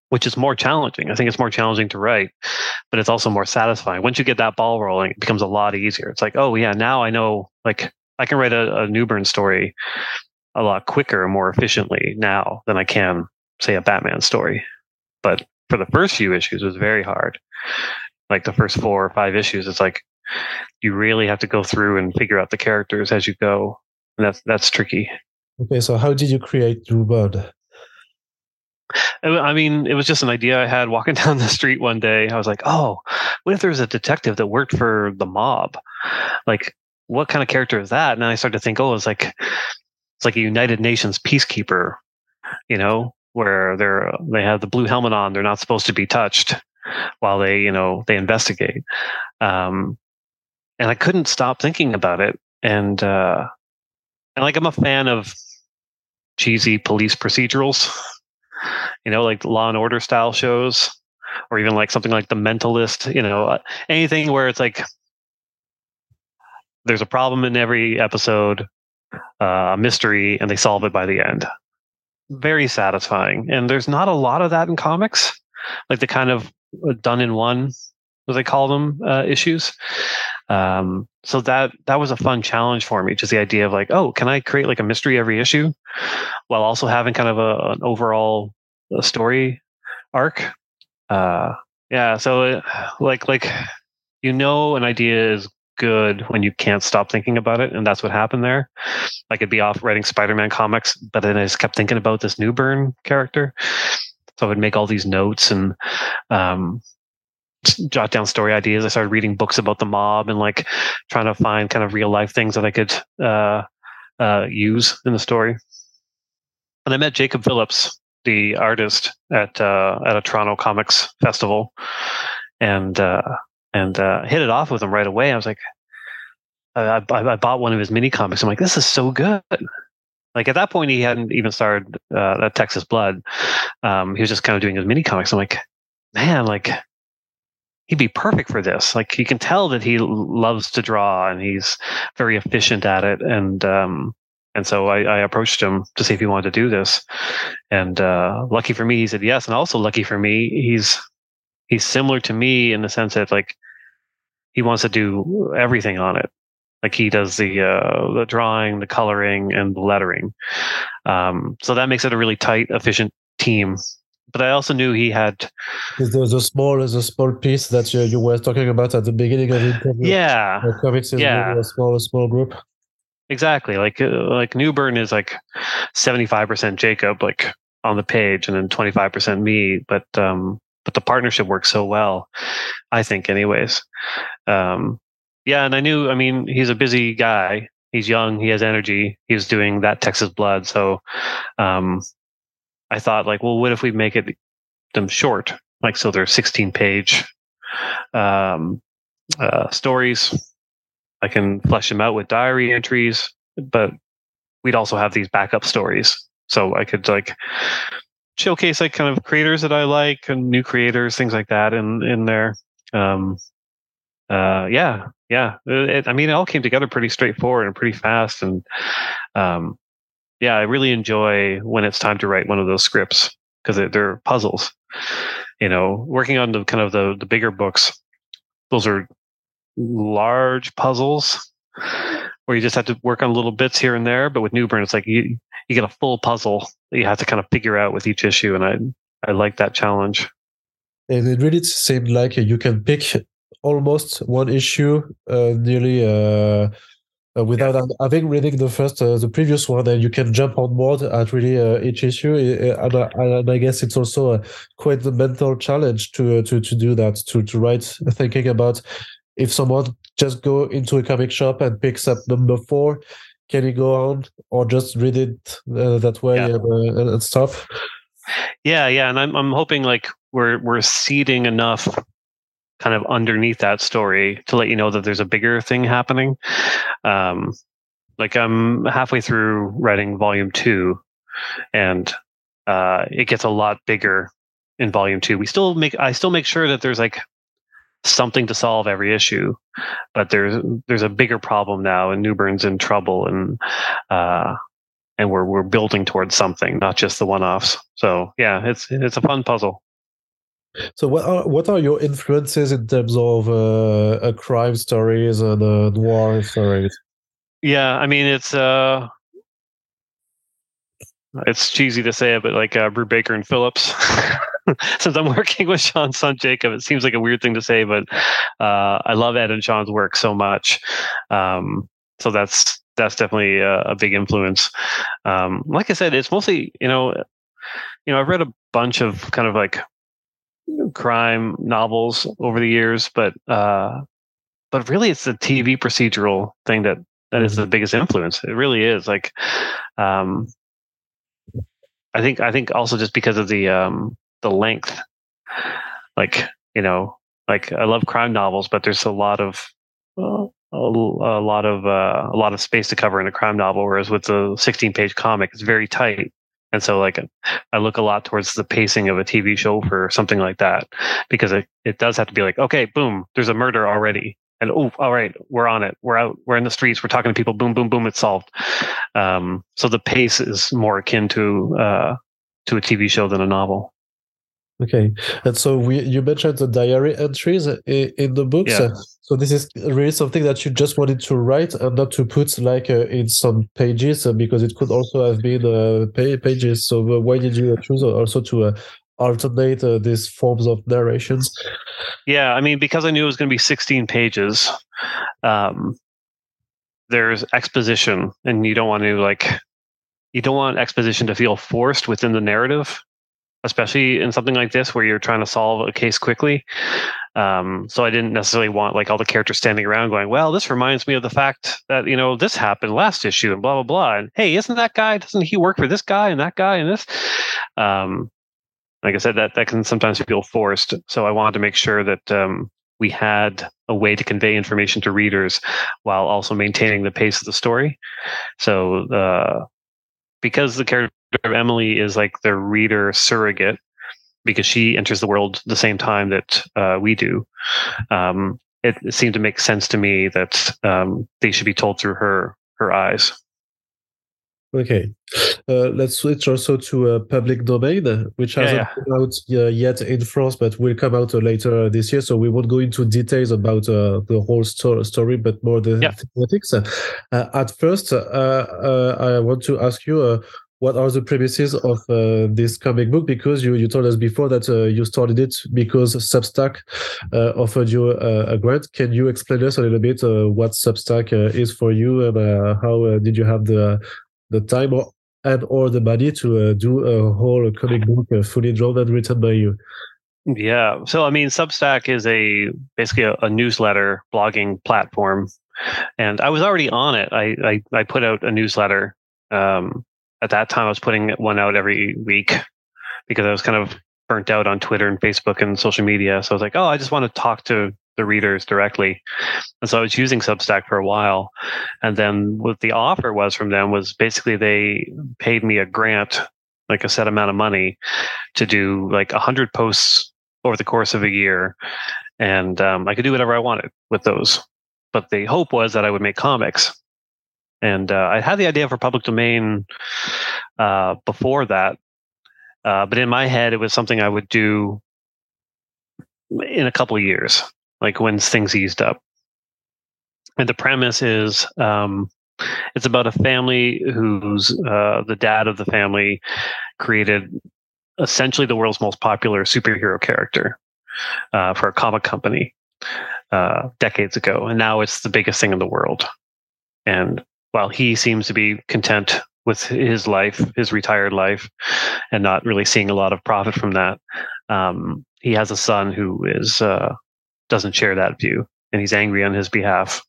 which is more challenging. I think it's more challenging to write, but it's also more satisfying. Once you get that ball rolling, it becomes a lot easier. It's like, oh yeah, now I know like I can write a, a Newburn story a lot quicker and more efficiently now than I can say a Batman story. But for the first few issues, it was very hard. Like the first four or five issues, it's like you really have to go through and figure out the characters as you go, and that's that's tricky.
Okay, so how did you create Drew Bud?
I mean, it was just an idea I had walking down the street one day. I was like, oh, what if there was a detective that worked for the mob? Like, what kind of character is that? And I started to think, oh, it's like it's like a United Nations peacekeeper, you know, where they're they have the blue helmet on, they're not supposed to be touched while they, you know, they investigate. Um, and I couldn't stop thinking about it. And uh, and like I'm a fan of cheesy police procedurals you know, like Law and Order style shows, or even like something like The Mentalist. You know, uh, anything where it's like there's a problem in every episode, uh, a mystery, and they solve it by the end. Very satisfying, and there's not a lot of that in comics, like the kind of uh, done in one, as they call them, uh, issues. Um, so that that was a fun challenge for me, just the idea of like, oh, can I create like a mystery every issue, while also having kind of a, an overall uh, story arc. Uh, yeah, so it, like like you know, an idea is good when you can't stop thinking about it, and that's what happened there. I could be off writing Spider-Man comics, but then I just kept thinking about this Newburn character, so I would make all these notes and um, jot down story ideas. I started reading books about the mob and like trying to find kind of real life things that I could uh, uh, use in the story. And I met Jacob Phillips, the artist, at uh, at a Toronto Comics Festival, and uh, and uh, hit it off with him right away. I was like, I, I, I bought one of his mini comics. I'm like, this is so good. Like at that point, he hadn't even started uh, Texas Blood. Um, he was just kind of doing his mini comics. I'm like, man, like he'd be perfect for this. Like you can tell that he loves to draw and he's very efficient at it. And um, and so I, I, approached him to see if he wanted to do this. And uh, lucky for me, he said yes. And also lucky for me, he's he's similar to me in the sense that like he wants to do everything on it. Like he does the uh, the drawing, the coloring, and the lettering. Um, so that makes it a really tight, efficient team but I also knew he had.
There's a small, a small piece that you, you were talking about at the beginning of the interview.
Yeah,
the comics is
yeah.
a small, small group.
Exactly, like uh, like Newburn is like seventy five percent Jacob, like on the page, and then twenty five percent me. But um, but the partnership works so well, I think, anyways. Um, yeah, and I knew. I mean, he's a busy guy. He's young. He has energy. He was doing that Texas Blood, so um, I thought like, well, what if we make it them short? Like, so they're 16 page um, uh, stories. I can flesh them out with diary entries, but we'd also have these backup stories. So I could like showcase like kind of creators that I like and new creators, things like that in, in there. Um, uh, yeah, yeah. It, I mean, it all came together pretty straightforward and pretty fast. And, um, yeah, I really enjoy when it's time to write one of those scripts because they're puzzles. You know, working on the kind of the the bigger books, those are large puzzles where you just have to work on little bits here and there. But with Newburn, it's like you you get a full puzzle that you have to kind of figure out with each issue, and I I like that challenge.
And it really seemed like you can pick almost one issue, uh, nearly uh, uh, without yeah. having reading the first uh, the previous one and you can jump on board at really uh, each issue and, and, I guess it's also a, quite the mental challenge to uh, to to do that to to write thinking about if someone just go into a comic shop and picks up number four can he go on or just read it uh, that way yeah. and, uh, and stop
yeah yeah and I'm I'm hoping like we're we're seeding enough kind of underneath that story to let you know that there's a bigger thing happening. Um, like I'm halfway through writing volume two, and uh, it gets a lot bigger in volume two. We still make I still make sure that there's like something to solve every issue. But there's there's a bigger problem now, and Newburn's in trouble, and uh, and we're we're building towards something, not just the one-offs. So yeah, it's it's a fun puzzle.
So what are what are your influences in terms of uh, a crime stories and uh, noir stories?
Yeah, I mean it's uh it's cheesy to say it, but like uh, Brubaker and Phillips. Since I'm working with Sean's son Jacob, it seems like a weird thing to say, but uh, I love Ed and Sean's work so much. Um, so that's that's definitely a, a big influence. Um, like I said, it's mostly you know, you know, I've read a bunch of kind of like crime novels over the years, but uh, but really, it's the TV procedural thing that that is the mm-hmm. biggest influence. It really is. Like, um, I think I think also just because of the um, the length, like you know, like I love crime novels, but there's a lot of uh, a, a, lot of uh, a lot of space to cover in a crime novel, whereas with the 16 page comic, it's very tight. And so, like, I look a lot towards the pacing of a TV show for something like that because it, it does have to be like, okay, boom, there's a murder already and oh, all right, we're on it. We're out. We're in the streets. We're talking to people. Boom, boom, boom. It's solved. Um, so the pace is more akin to uh, to a TV show than a novel.
Okay, and so we you mentioned the diary entries in, in the books. Yeah. So this is really something that you just wanted to write and not to put like uh, in some pages uh, because it could also have been uh, pages. So uh, why did you choose also to uh, alternate uh, these forms of narrations?
Yeah, I mean, because I knew it was going to be 16 pages, um, there's exposition, and you don't want to like, you don't want exposition to feel forced within the narrative, especially in something like this where you're trying to solve a case quickly. Um, so I didn't necessarily want like all the characters standing around going, "Well, this reminds me of the fact that you know this happened last issue," and blah blah blah. And hey, isn't that guy? Doesn't he work for this guy and that guy and this? Um, like I said, that that can sometimes feel forced. So I wanted to make sure that um, we had a way to convey information to readers while also maintaining the pace of the story. So uh, because the character of Emily is like the reader surrogate, because she enters the world the same time that uh, we do. Um, it, it, seemed to make sense to me that um, they should be told through her her eyes.
Okay, uh, let's switch also to a public domain, which hasn't yeah, yeah. come out uh, yet in France, but will come out uh, later this year. So we won't go into details about uh, the whole sto- story, but more the yeah. thematics. Uh, at first, uh, I want to ask you what are the premises of uh, this comic book? Because you, you told us before that uh, you started it because Substack uh, offered you a grant. Can you explain us a little bit what Substack is for you and how did you have the the time or, and or the money to uh, do a whole comic book uh, fully drawn and written by you.
Yeah. So I mean, Substack is a basically a, a, newsletter blogging platform, and I was already on it. I I, I put out a newsletter. Um, at that time, I was putting one out every week because I was kind of burnt out on Twitter and Facebook and social media. So I was like, oh, I just want to talk to the readers directly. And so I was using Substack for a while. And then what the offer was from them was basically they paid me a grant, like a set amount of money to do like 100 posts over the course of a year. And um, I could do whatever I wanted with those. But the hope was that I would make comics. And uh, I had the idea for public domain uh, before that. Uh, but in my head, it was something I would do in a couple years like when things eased up. And the premise is um, it's about a family who's uh, the dad of the family created essentially the world's most popular superhero character uh, for a comic company uh, decades ago, and now it's the biggest thing in the world. And while he seems to be content with his life, his retired life, and not really seeing a lot of profit from that, um, he has a son who is uh, doesn't share that view, and he's angry on his behalf.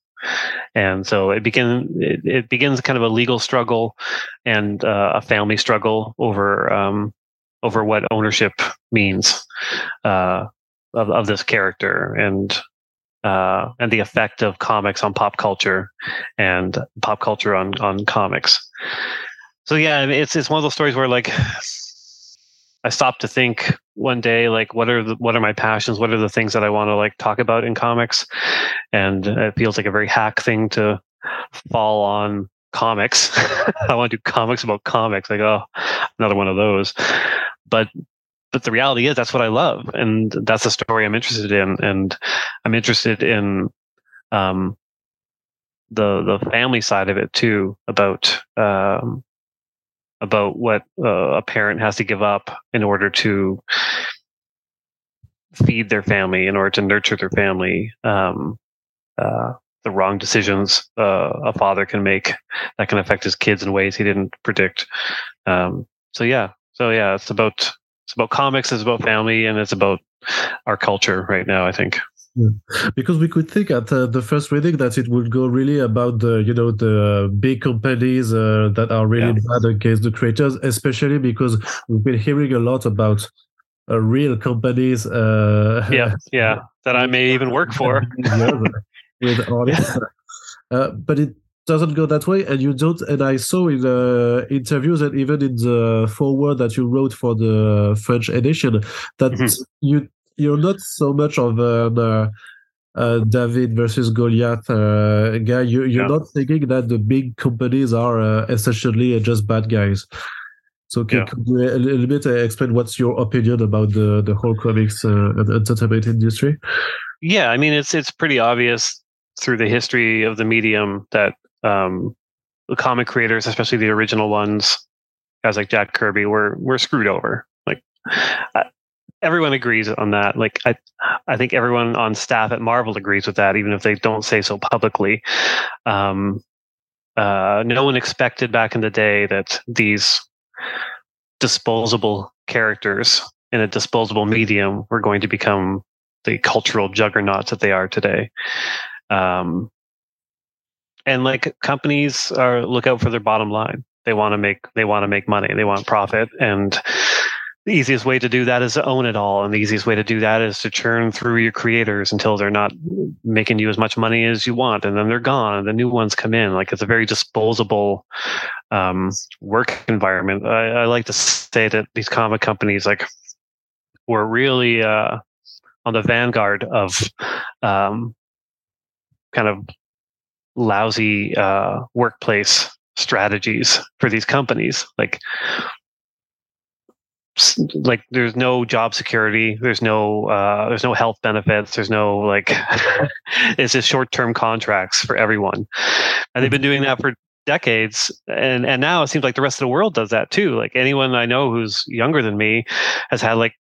And so it begins. It, it begins kind of a legal struggle and uh, a family struggle over um, over what ownership means uh, of of this character and uh, and the effect of comics on pop culture and pop culture on on comics. So yeah, it's it's one of those stories where like I stopped to think one day like what are the what are my passions? What are the things that i want to like talk about in comics? And it feels like a very hack thing to fall on comics. I want to do comics about comics. Like oh another one of those. But but the reality is that's what i love and that's the story i'm interested in and i'm interested in um the the family side of it too about um about what uh, a parent has to give up in order to feed their family, in order to nurture their family. Um, uh, the wrong decisions uh, a father can make that can affect his kids in ways he didn't predict. Um, so yeah, so yeah, it's about it's about comics, it's about family, and it's about our culture right now. I think.
Yeah. Because we could think at uh, the first reading that it would go really about the you know the big companies uh, that are really yeah. bad against the creators, especially because we've been hearing a lot about uh, real companies. Uh,
yeah, yeah, that I may even work for
with artists, uh, but it doesn't go that way, and you don't. And I saw in the interviews and even in the foreword that you wrote for the French edition that mm-hmm. you you're not so much of an uh, uh, David versus Goliath uh, guy. You, you're yeah. not thinking that the big companies are uh, essentially just bad guys. So can, yeah. can you a little bit uh, explain what's your opinion about the the whole comics uh, entertainment industry?
Yeah, I mean it's it's pretty obvious through the history of the medium that um, the comic creators, especially the original ones, guys like Jack Kirby, were were screwed over. Like everyone agrees on that. Like I, I think everyone on staff at Marvel agrees with that, even if they don't say so publicly. Um, uh, no one expected back in the day that these disposable characters in a disposable medium were going to become the cultural juggernauts that they are today. Um, and like companies are look out for their bottom line. They want to make they want to make money. They want profit, and the easiest way to do that is to own it all. And the easiest way to do that is to churn through your creators until they're not making you as much money as you want. And then they're gone. And the new ones come in. Like it's a very disposable um, work environment. I, I, like to say that these comic companies like were really uh, on the vanguard of um, kind of lousy uh, workplace strategies for these companies. Like like there's no job security there's no uh, there's no health benefits there's no like it's just short-term contracts for everyone. And they've been doing that for decades and and now it seems like the rest of the world does that too. Like anyone i know who's younger than me has had like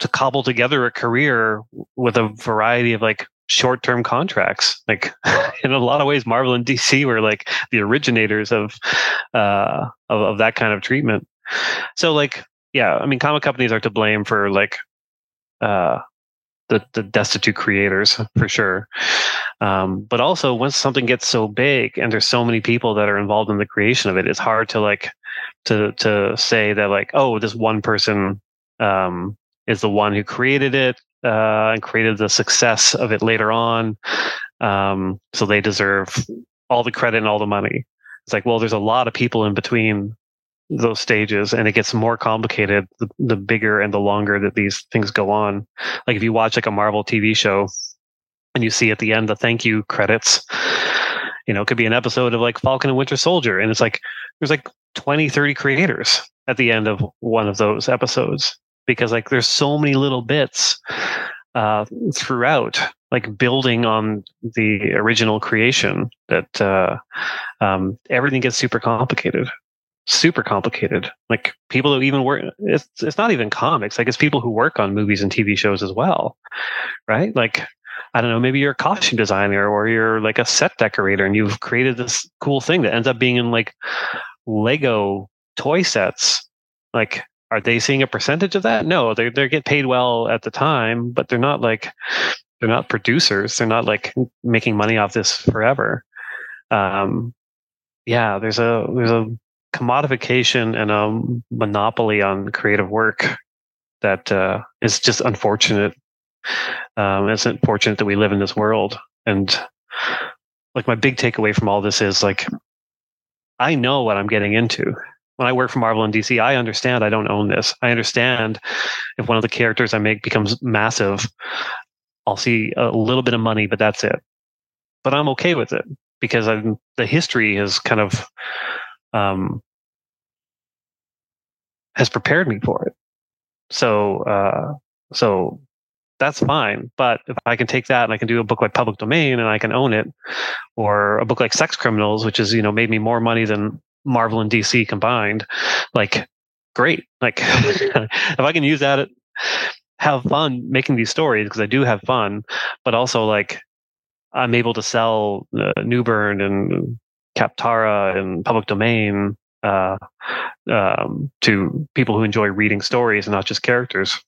to cobble together a career with a variety of like short-term contracts. Like in a lot of ways marvel and dc were like the originators of uh of, of that kind of treatment. So like yeah, I mean, comic companies are to blame for like uh, the the destitute creators for sure. Um, but also, once something gets so big and there's so many people that are involved in the creation of it, it's hard to like to to say that like, oh, this one person um, is the one who created it uh, and created the success of it later on, um, so they deserve all the credit and all the money. It's like, well, there's a lot of people in between those stages and it gets more complicated the, the bigger and the longer that these things go on. Like if you watch like a marvel tv show and you see at the end the thank you credits you know it could be an episode of like falcon and winter soldier and it's like there's like 20 30 creators at the end of one of those episodes because like there's so many little bits uh, throughout like building on the original creation that uh, um, everything gets super complicated super complicated. Like people who even work, it's it's not even comics. Like it's people who work on movies and TV shows as well, right? Like I don't know, maybe you're a costume designer or you're like a set decorator and you've created this cool thing that ends up being in like Lego toy sets. Like, are they seeing a percentage of that? No, they they get paid well at the time, but they're not like they're not producers. They're not like making money off this forever. Um, yeah, there's a there's a commodification and a monopoly on creative work that uh, is just unfortunate. Um, it's unfortunate that we live in this world. And like my big takeaway from all this is like, I know what I'm getting into. When I work for Marvel and DC, I understand I don't own this. I understand if one of the characters I make becomes massive, I'll see a little bit of money, but that's it. But I'm okay with it because I'm, the history has kind of um, has prepared me for it. So uh, so that's fine. But if I can take that and I can do a book like Public Domain and I can own it, or a book like Sex Criminals, which is you know made me more money than Marvel and DC combined, like great. Like if I can use that, have fun making these stories because I do have fun, but also like I'm able to sell uh, Newburn and Kaptara and Public Domain uh, um, to people who enjoy reading stories and not just characters.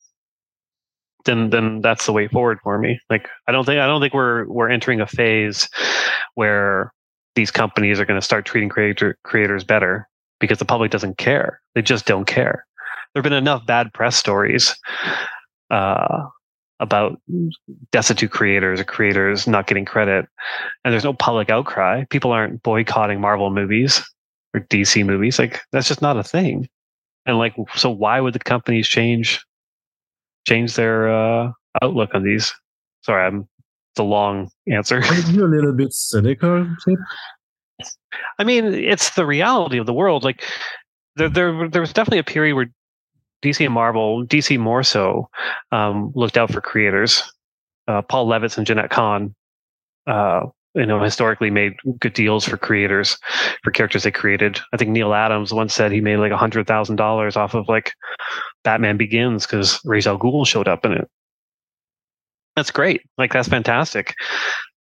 Then, then that's the way forward for me. Like, I don't think I don't think we're we're entering a phase where these companies are going to start treating creator, creators better because the public doesn't care. They just don't care. There have been enough bad press stories uh, about destitute creators or creators not getting credit, and there's no public outcry. People aren't boycotting Marvel movies or DC movies. Like that's just not a thing. And like, so why would the companies change change their uh, outlook on these? Sorry, I'm it's a long answer.
Are you a little bit cynical?
I mean, it's the reality of the world. Like there, there, there was definitely a period where DC and Marvel, DC more so, um, looked out for creators. Uh, Paul Levitz and Jenette Kahn, uh, you know, historically made good deals for creators for characters they created. I think Neal Adams once said he made like a hundred thousand dollars off of like Batman Begins because Ra's al Ghul showed up in it that's great. Like that's fantastic.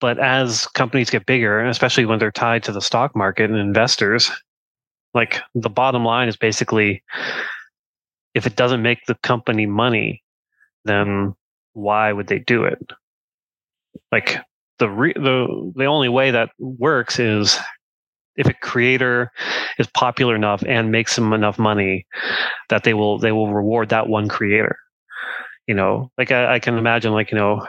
But as companies get bigger, especially when they're tied to the stock market and investors, like the bottom line is basically if it doesn't make the company money, then why would they do it? Like the re- the the only way that works is if a creator is popular enough and makes them enough money that they will they will reward that one creator you know, like I, I, can imagine, like you know,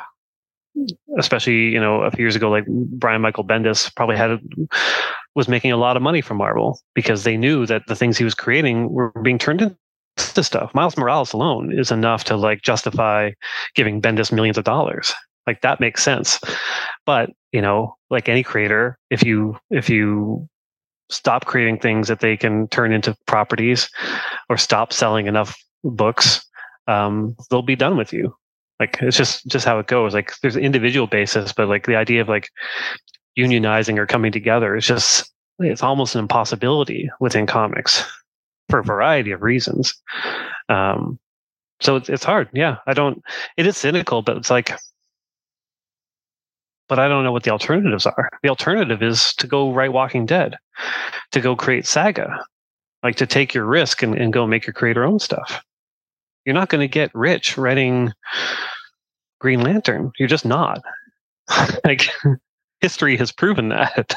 especially you know a few years ago, like Brian Michael Bendis probably had was making a lot of money from Marvel because they knew that the things he was creating were being turned into stuff. Miles Morales alone is enough to like justify giving Bendis millions of dollars. Like that makes sense. But you know, like any creator, if you if you stop creating things that they can turn into properties or stop selling enough books um, they'll be done with you. Like it's just just how it goes. Like there's an individual basis, but like the idea of like unionizing or coming together is just it's almost an impossibility within comics for a variety of reasons. Um, so it's it's hard. Yeah, I don't. It is cynical, but it's like, but I don't know what the alternatives are. The alternative is to go write Walking Dead, to go create Saga, like to take your risk and, and go make your creator own stuff you're not going to get rich writing Green Lantern. You're just not. like history has proven that.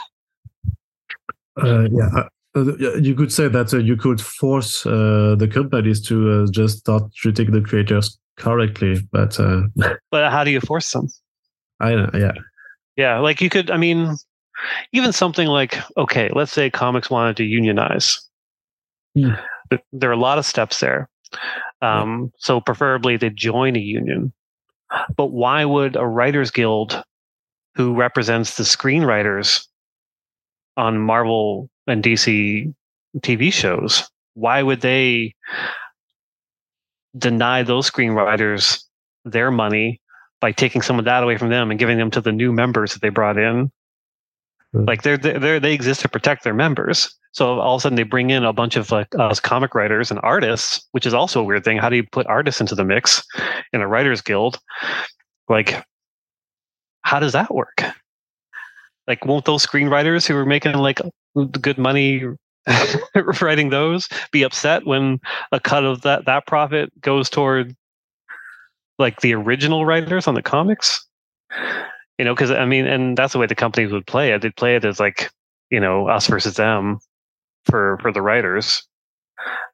Uh, yeah, uh, uh you could say that uh, you could force uh, the companies to uh, just start treating the creators correctly, but
but how do you force them?
I know, yeah,
yeah. Like you could, I mean, even something like okay, let's say comics wanted to unionize. Hmm. There are a lot of steps there. Um, so preferably they join a union. But why would a writers guild who represents the screenwriters on Marvel and DC TV shows, why would they deny those screenwriters their money by taking some of that away from them and giving them to the new members that they brought in? Hmm. Like they're, they're they exist to protect their members. So all of a sudden they bring in a bunch of like uh, comic writers and artists, which is also a weird thing. How do you put artists into the mix in a writers guild? Like, how does that work? Like, won't those screenwriters who are making like good money writing those be upset when a cut of that that profit goes toward like the original writers on the comics? You know, because I mean, and that's the way the companies would play it. They'd play it as like you know us versus them for for the writers.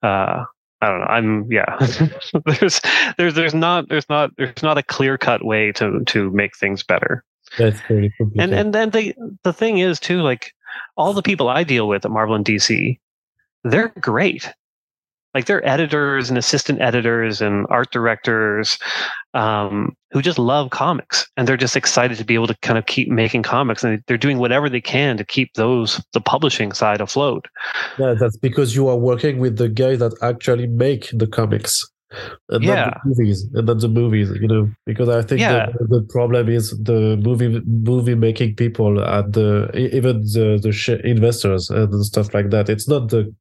Uh, I don't know. I'm yeah. there's there's there's not there's not there's not a clear cut way to to make things better.
That's pretty
And and then the the thing is too like all the people I deal with at Marvel and DC, they're great. Like they're editors and assistant editors and art directors um, who just love comics and they're just excited to be able to kind of keep making comics and they're doing whatever they can to keep those the publishing side afloat
yeah that's because you are working with the guys that actually make the comics and yeah. not the movies and not the movies you know because i think yeah. the, the problem is the movie movie making people at the even the the investors and stuff like that it's not the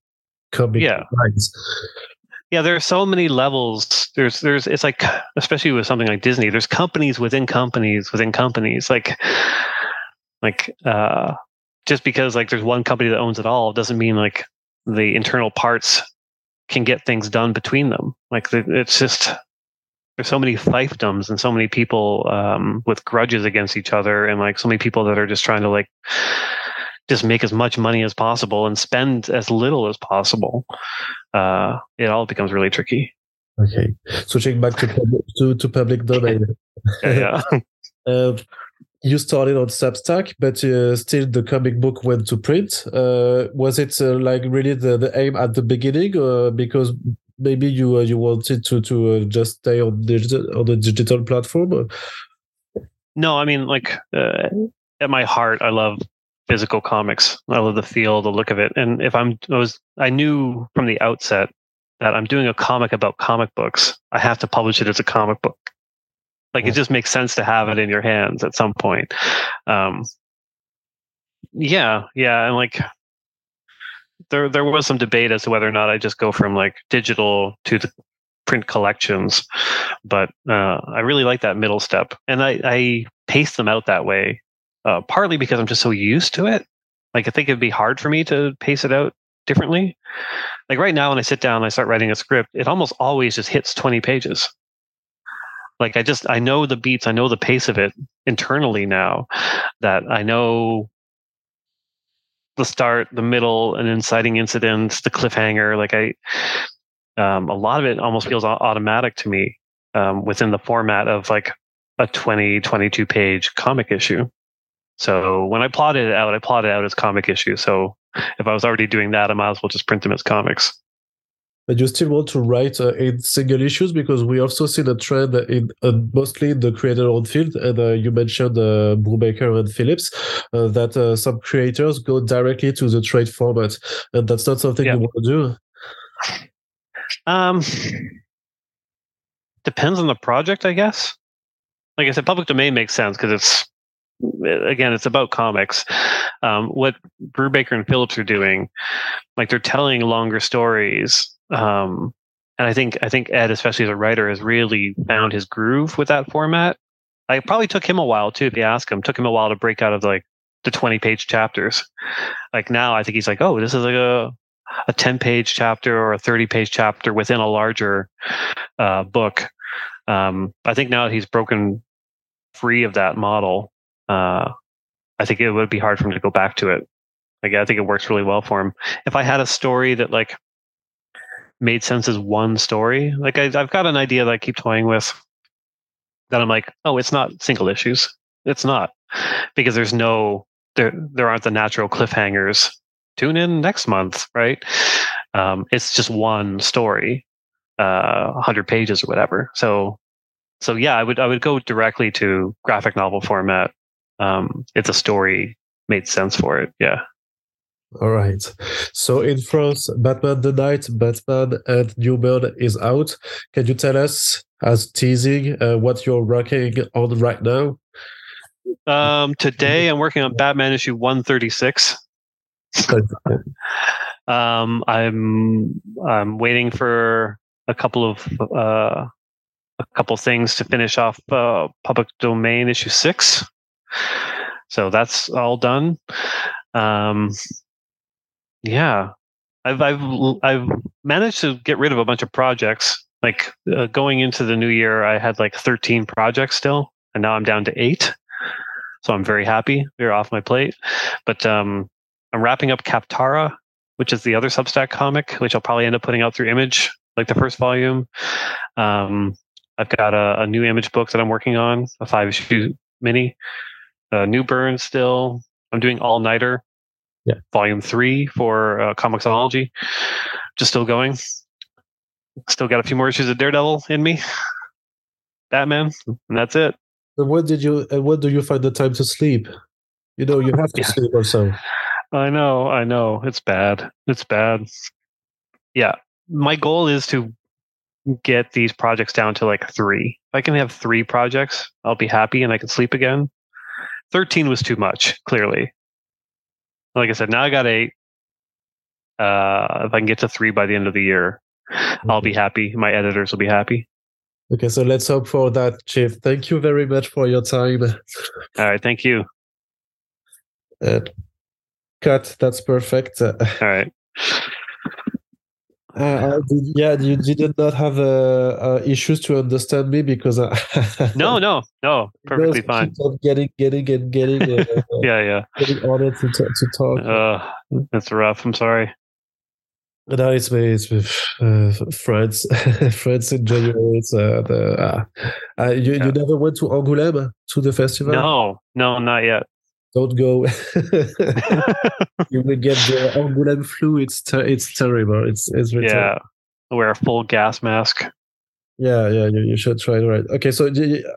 comic
yeah rights. yeah there are so many levels there's there's it's like especially with something like disney there's companies within companies within companies like like uh just because like there's one company that owns it all doesn't mean like the internal parts can get things done between them. Like it's just there's so many fiefdoms and so many people um, with grudges against each other, and like so many people that are just trying to like just make as much money as possible and spend as little as possible. Uh, it all becomes really tricky.
Okay, switching back to to, to public domain.
yeah. yeah.
uh, you started on Substack, but uh, still the comic book went to print. Uh, was it uh, like really the, the aim at the beginning, because maybe you uh, you wanted to to uh, just stay on digital on the digital platform?
No, I mean like uh, at my heart, I love physical comics. I love the feel, the look of it, and if I'm I was I knew from the outset that I'm doing a comic about comic books, I have to publish it as a comic book. Like it just makes sense to have it in your hands at some point. Um, yeah, yeah, and like there there was some debate as to whether or not I just go from like digital to the print collections, but uh, I really like that middle step, and I, I pace them out that way. Uh, partly because I'm just so used to it. Like I think it'd be hard for me to pace it out differently. Like right now, when I sit down and I start writing a script, it almost always just hits 20 pages like i just i know the beats i know the pace of it internally now that i know the start the middle and inciting incidents the cliffhanger like i um, a lot of it almost feels automatic to me um, within the format of like a 20 22 page comic issue so when i plotted it out i plotted it out as comic issues. so if i was already doing that i might as well just print them as comics
but you still want to write uh, in single issues because we also see the trend in uh, mostly the creator-owned field, and uh, you mentioned uh, Brubaker and Phillips uh, that uh, some creators go directly to the trade format, and that's not something you want to do.
Um, depends on the project, I guess. Like I said, public domain makes sense because it's again, it's about comics. Um, what Brubaker and Phillips are doing, like they're telling longer stories um, and I think I think Ed, especially as a writer, has really found his groove with that format. I probably took him a while too. If you ask him, took him a while to break out of like the twenty page chapters. Like now, I think he's like, oh, this is like a a ten page chapter or a thirty page chapter within a larger uh, book. Um, I think now he's broken free of that model, uh, I think it would be hard for him to go back to it. Like I think it works really well for him. If I had a story that like made sense as one story. Like I, I've got an idea that I keep toying with that I'm like, oh, it's not single issues. It's not because there's no there there aren't the natural cliffhangers. Tune in next month, right? Um, it's just one story, uh, 100 pages or whatever. So, so yeah, I would I would go directly to graphic novel format. Um, it's a story made sense for it. Yeah.
All right. So in France, Batman the Knight, Batman and Newburn is out. Can you tell us, as teasing, uh, what you're working on right now?
Um, today I'm working on Batman issue 136. um, I'm I'm waiting for a couple of uh, a couple things to finish off uh, public domain issue six. So that's all done. Um, yeah, I've I've I've managed to get rid of a bunch of projects. Like uh, going into the new year, I had like 13 projects still, and now I'm down to eight. So I'm very happy. They're off my plate. But um, I'm wrapping up Kaptara, which is the other Substack comic, which I'll probably end up putting out through Image, like the first volume. Um, I've got a, a, new Image book that I'm working on, a five issue mini. Uh, Newburn still. I'm doing All Nighter,
yeah.
volume three for uh, Comixology, just still going. still got a few more issues of Daredevil in me, Batman, and that's it.
What did you? And what do you find the time to sleep? You know, you have to yeah. sleep also.
I know, I know. It's bad. It's bad. Yeah, my goal is to get these projects down to like three. If I can have three projects, I'll be happy and I can sleep again. 13 was too much, clearly. Like I said, now I got eight. Uh, if I can get to three by the end of the year, mm-hmm. I'll be happy. My editors will be happy.
Okay, so let's hope for that, Chief. Thank you very much for your time. All
right, thank you.
Uh, cut. That's perfect.
All right.
Uh, did, yeah, you did not have uh, uh, issues to understand me because I
no, no, no, perfectly fine.
Getting, getting, and getting. Uh,
yeah, yeah.
Getting ordered to, to talk.
Uh, that's rough. I'm sorry.
No, it's it's with uh, friends, friends in January. It's uh, the uh, you yeah. you never went to Angoulême to the festival?
No, no, not yet
don't go. you will get the Angoulême flu. It's ter- it's terrible. It's it's
really yeah. Terrible. Wear a full gas mask.
Yeah, yeah, you, you should try it. Right. Okay. So,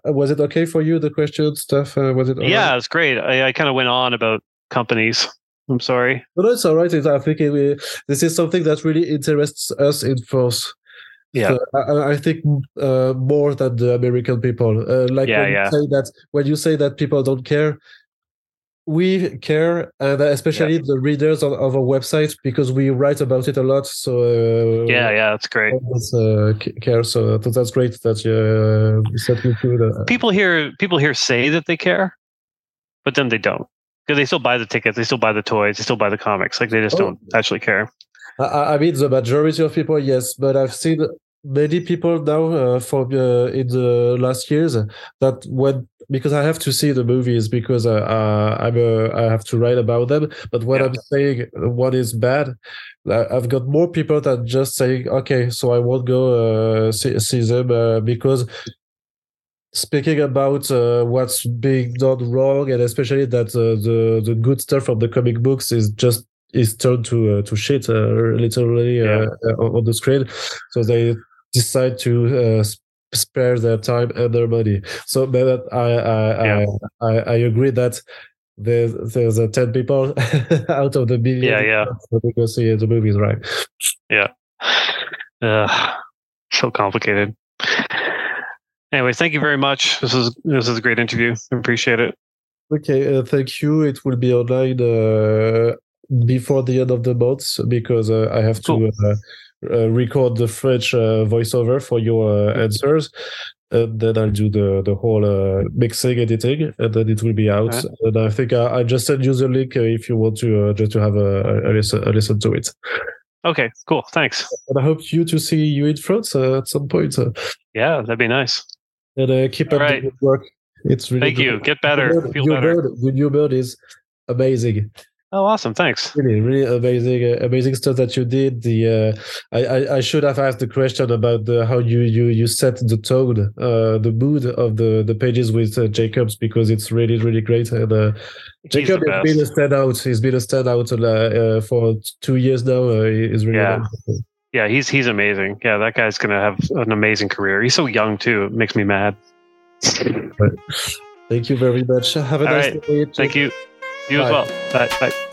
was it okay for you? The question stuff uh, was it?
yeah,
right?
it's great. I, I kind of went on about companies. I'm sorry.
No, no, it's all right. I think it, this is something that really interests us in France.
Yeah,
so I, I, think uh, more than the American people. Uh, like
yeah,
when
yeah.
you say that when you say that people don't care, we care, and especially yeah. the readers of, of, our website because we write about it a lot. So
uh, yeah, yeah, that's great.
uh, care, so that's great that you uh, set me through
that. People here, people here say that they care, but then they don't because they still buy the tickets, they still buy the toys, they still buy the comics. Like they just oh. don't actually care.
I, I mean, the majority of people, yes, but I've seen many people now uh, for uh, in the last years that when because I have to see the movies because uh, uh, I'm a, I have to write about them. But when yeah. I'm saying what is bad, I've got more people that just saying, okay, so I won't go uh, see, see them uh, because speaking about uh, what's being done wrong and especially that uh, the the good stuff from the comic books is just is turned to uh, to shit uh, literally yeah. on the screen so they decide to spare their time and their money. So that I I, yeah. I, I, I agree that there's there's a ten people out of the million.
Yeah, yeah.
To go see the movies, right?
Yeah. Uh, so complicated. Anyways, thank you very much. This is this is a great interview. I appreciate it.
Okay, uh, thank you. It will be online uh, before the end of the month because uh, I have cool. to uh, record the French uh, voiceover for your uh, answers. And then I'll do the the whole mixing, editing, and then it will be out. And I think I, I just send you the link if you want to just to have a, a, listen, a listen to it.
Okay, cool. Thanks.
And I hope you to see you in France uh, at some point. Uh,
yeah, that'd be nice.
And uh, keep All up right. the good work. It's really
thank good. you. Get better.
Your bird,
Feel better.
Bird, the new bird is amazing.
Oh, awesome! Thanks.
Really, really amazing, uh, amazing stuff that you did. The uh, I, I, I should have asked the question about the how you you you set the tone, uh, the mood of the the pages with uh, Jacobs because it's really really great. And uh, Jacob has been a standout. He's been a standout uh, for two years now. Uh, he's really
yeah. Yeah, he's he's amazing. Yeah, that guy's gonna have an amazing career. He's so young too. It makes me mad.
Thank you very much. Have a
All
nice
right.
day.
Thank you. You as well. Bye. Bye.